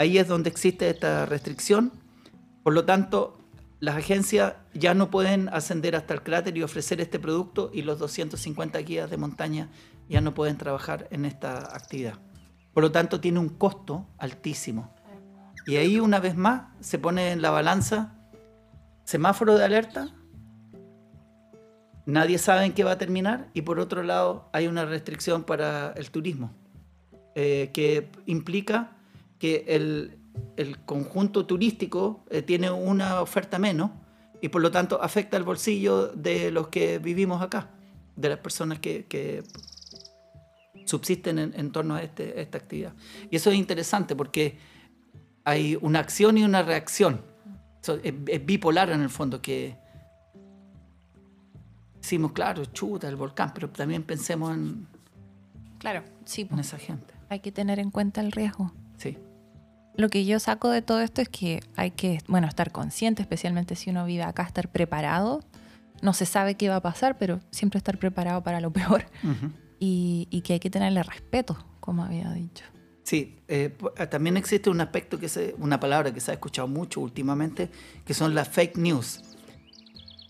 ahí es donde existe esta restricción. Por lo tanto, las agencias ya no pueden ascender hasta el cráter y ofrecer este producto y los 250 guías de montaña ya no pueden trabajar en esta actividad. Por lo tanto, tiene un costo altísimo. Y ahí una vez más se pone en la balanza semáforo de alerta, nadie sabe en qué va a terminar y por otro lado hay una restricción para el turismo, eh, que implica que el, el conjunto turístico eh, tiene una oferta menos y por lo tanto afecta el bolsillo de los que vivimos acá, de las personas que, que subsisten en, en torno a, este, a esta actividad. Y eso es interesante porque hay una acción y una reacción. So, es, es bipolar en el fondo que decimos, claro, chuta, el volcán, pero también pensemos en, Claro, sí, en esa gente. hay que tener en cuenta el riesgo. Sí. Lo que yo saco de todo esto es que hay que, bueno, estar consciente, especialmente si uno vive acá, estar preparado. No se sabe qué va a pasar, pero siempre estar preparado para lo peor. Ujú. Y, y que hay que tenerle respeto, como había dicho. Sí, eh, eh, también existe un aspecto que se, una palabra que se ha escuchado mucho últimamente, que son las fake news.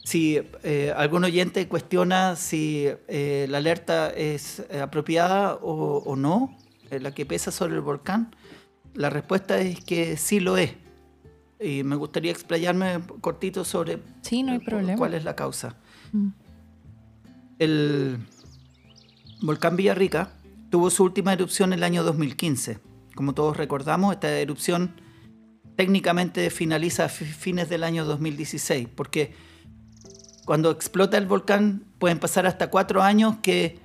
Si eh, algún oyente cuestiona si eh, la alerta es eh, apropiada o, o no, eh, la que pesa sobre el volcán, la respuesta es que sí lo es. Y me gustaría explayarme cortito sobre Sí, no hay problema. cuál es la causa. Mm. El volcán Villarrica tuvo su última erupción en el año 2015. Como todos recordamos, esta erupción técnicamente finaliza a fi- fines del año 2016, porque cuando explota el volcán pueden pasar hasta cuatro años que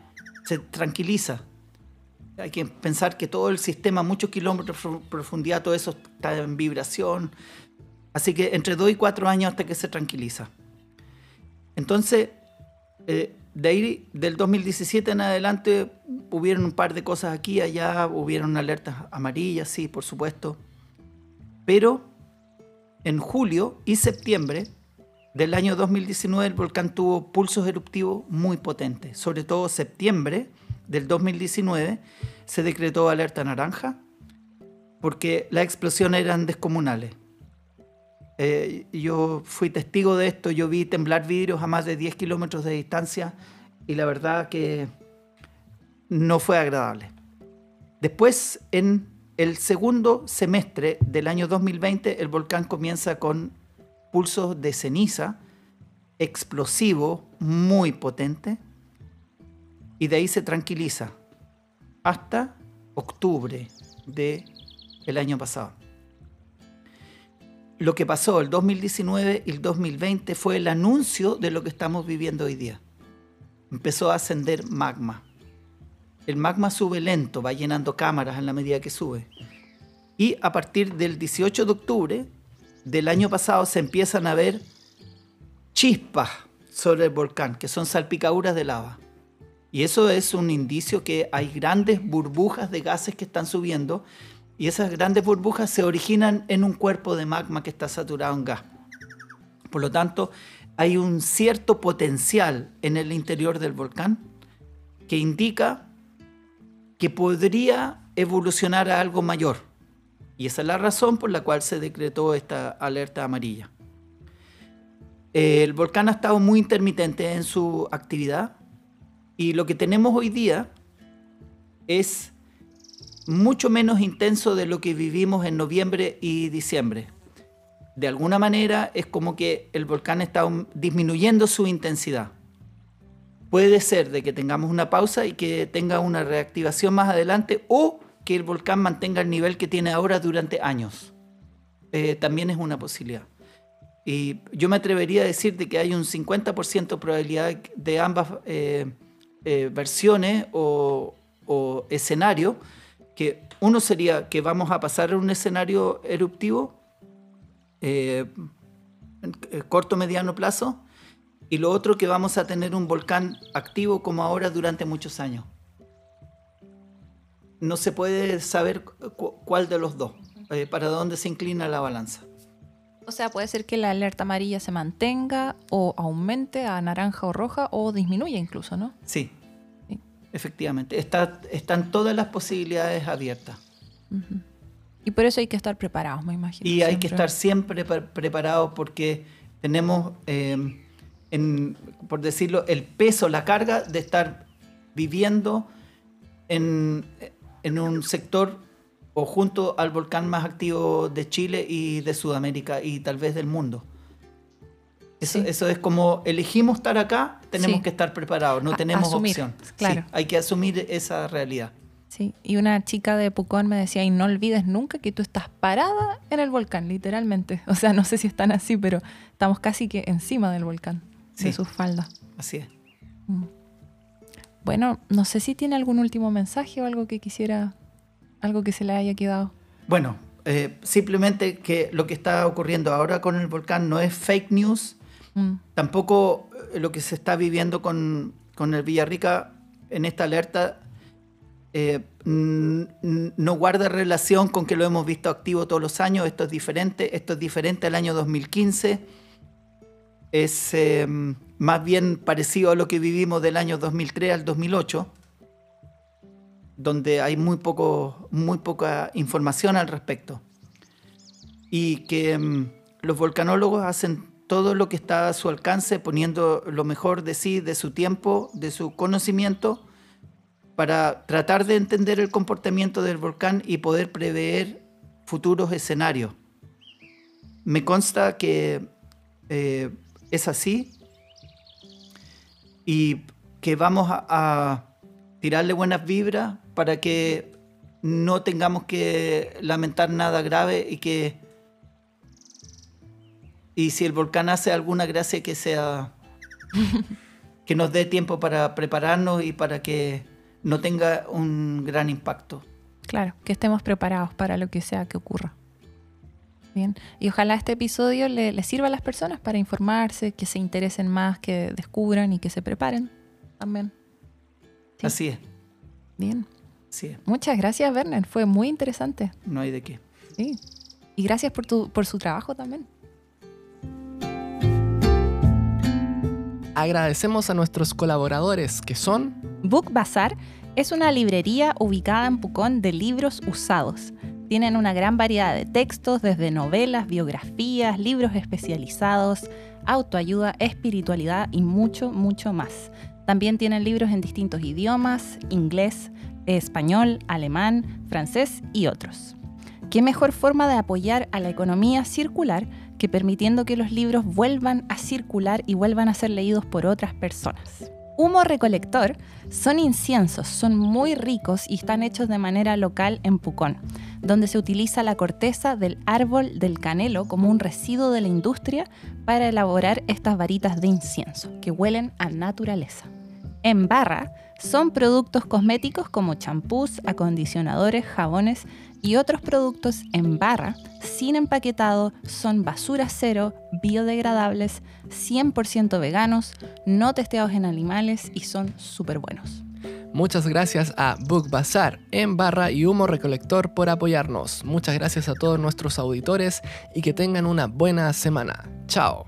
se tranquiliza. Hay que pensar que todo el sistema, muchos kilómetros de profundidad, todo eso está en vibración. Así que entre dos y cuatro años hasta que se tranquiliza. Entonces, eh, de ahí, del 2017 en adelante, hubieron un par de cosas aquí, allá, hubieron alertas amarillas, sí, por supuesto. Pero en julio y septiembre del año 2019 el volcán tuvo pulsos eruptivos muy potentes. Sobre todo septiembre del 2019 se decretó alerta naranja porque las explosiones eran descomunales. Eh, yo fui testigo de esto, yo vi temblar vidrios a más de 10 kilómetros de distancia y la verdad que no fue agradable. Después, en el segundo semestre del año 2020, el volcán comienza con pulsos de ceniza, explosivo, muy potente, y de ahí se tranquiliza hasta octubre del año pasado lo que pasó el 2019 y el 2020 fue el anuncio de lo que estamos viviendo hoy día. Empezó a ascender magma. El magma sube lento, va llenando cámaras en la medida que sube. Y a partir del 18 de octubre del año pasado se empiezan a ver chispas sobre el volcán, que son salpicaduras de lava. Y eso es un indicio que hay grandes burbujas de gases que están subiendo y esas grandes burbujas se originan en un cuerpo de magma que está saturado en gas. Por lo tanto, hay un cierto potencial en el interior del volcán que indica que podría evolucionar a algo mayor. Y esa es la razón por la cual se decretó esta alerta amarilla. El volcán ha estado muy intermitente en su actividad y lo que tenemos hoy día es mucho menos intenso de lo que vivimos en noviembre y diciembre. De alguna manera es como que el volcán está disminuyendo su intensidad. Puede ser de que tengamos una pausa y que tenga una reactivación más adelante o que el volcán mantenga el nivel que tiene ahora durante años. Eh, también es una posibilidad. Y yo me atrevería a decir de que hay un 50% probabilidad de ambas eh, eh, versiones o, o escenarios que uno sería que vamos a pasar a un escenario eruptivo eh, corto mediano plazo y lo otro que vamos a tener un volcán activo como ahora durante muchos años. No se puede saber cu- cuál de los dos, eh, para dónde se inclina la balanza. O sea, puede ser que la alerta amarilla se mantenga o aumente a naranja o roja o disminuya incluso, ¿no? Sí, Sí. efectivamente. Está, están todas las posibilidades abiertas. Y por eso hay que estar preparados, me imagino. Y hay que estar siempre pre- preparados porque tenemos, eh, en- por decirlo, el peso, la carga de estar viviendo en, en un sector o junto al volcán más activo de Chile y de Sudamérica y tal vez del mundo. Eso, Sí. eso es como elegimos estar acá, tenemos Sí. que estar preparados, no tenemos asumir, opción. claro. Sí, hay que asumir esa realidad. Sí, y una chica de Pucón me decía, y no olvides nunca que tú estás parada en el volcán, literalmente. O sea, no sé si están así, pero estamos casi que encima del volcán, Sí. de sus faldas. Así es. Mm. Bueno, no sé si tiene algún último mensaje o algo que quisiera, algo que se le haya quedado. Bueno, eh, simplemente que lo que está ocurriendo ahora con el volcán no es fake news, Mm, tampoco eh, lo que se está viviendo con, con el Villarrica en esta alerta eh, no guarda relación con que lo hemos visto activo todos los años, esto es diferente, esto es diferente al año 2015, es eh, más bien parecido a lo que vivimos del año 2003 al 2008 donde hay muy, poco, muy poca información al respecto. Y que mm, los volcanólogos hacen todo lo que está a su alcance, poniendo lo mejor de sí, de su tiempo, de su conocimiento, para tratar de entender el comportamiento del volcán y poder prever futuros escenarios. Me consta que eh, es así y que vamos a, a tirarle buenas vibras para que no tengamos que lamentar nada grave y que y si el volcán hace alguna gracia que sea que nos dé tiempo para prepararnos y para que no tenga un gran impacto. claro, que estemos preparados para lo que sea que ocurra. Bien, y ojalá este episodio le, le sirva a las personas para informarse, que se interesen más, que descubran y que se preparen también. Sí. Así es, Bien, muchas gracias, Werner, fue muy interesante. no hay de qué. Sí. Y gracias por, tu, por su trabajo también. Agradecemos a nuestros colaboradores que son Book Bazar es una librería ubicada en Pucón de libros usados. Tienen una gran variedad de textos, desde novelas, biografías, libros especializados, autoayuda, espiritualidad y mucho, mucho más. También tienen libros en distintos idiomas, inglés, español, alemán, francés y otros. ¿Qué mejor forma de apoyar a la economía circular que permitiendo que los libros vuelvan a circular y vuelvan a ser leídos por otras personas? Humo recolector son inciensos, son muy ricos y están hechos de manera local en Pucón, donde se utiliza la corteza del árbol del canelo como un residuo de la industria para elaborar estas varitas de incienso que huelen a naturaleza. En barra son productos cosméticos como champús, acondicionadores, jabones y otros productos en barra, sin empaquetado, son basura cero, biodegradables, 100% veganos, no testeados en animales y son súper buenos. Muchas gracias a Book Bazar, en barra y humo recolector por apoyarnos. Muchas gracias a todos nuestros auditores y que tengan una buena semana. Chao.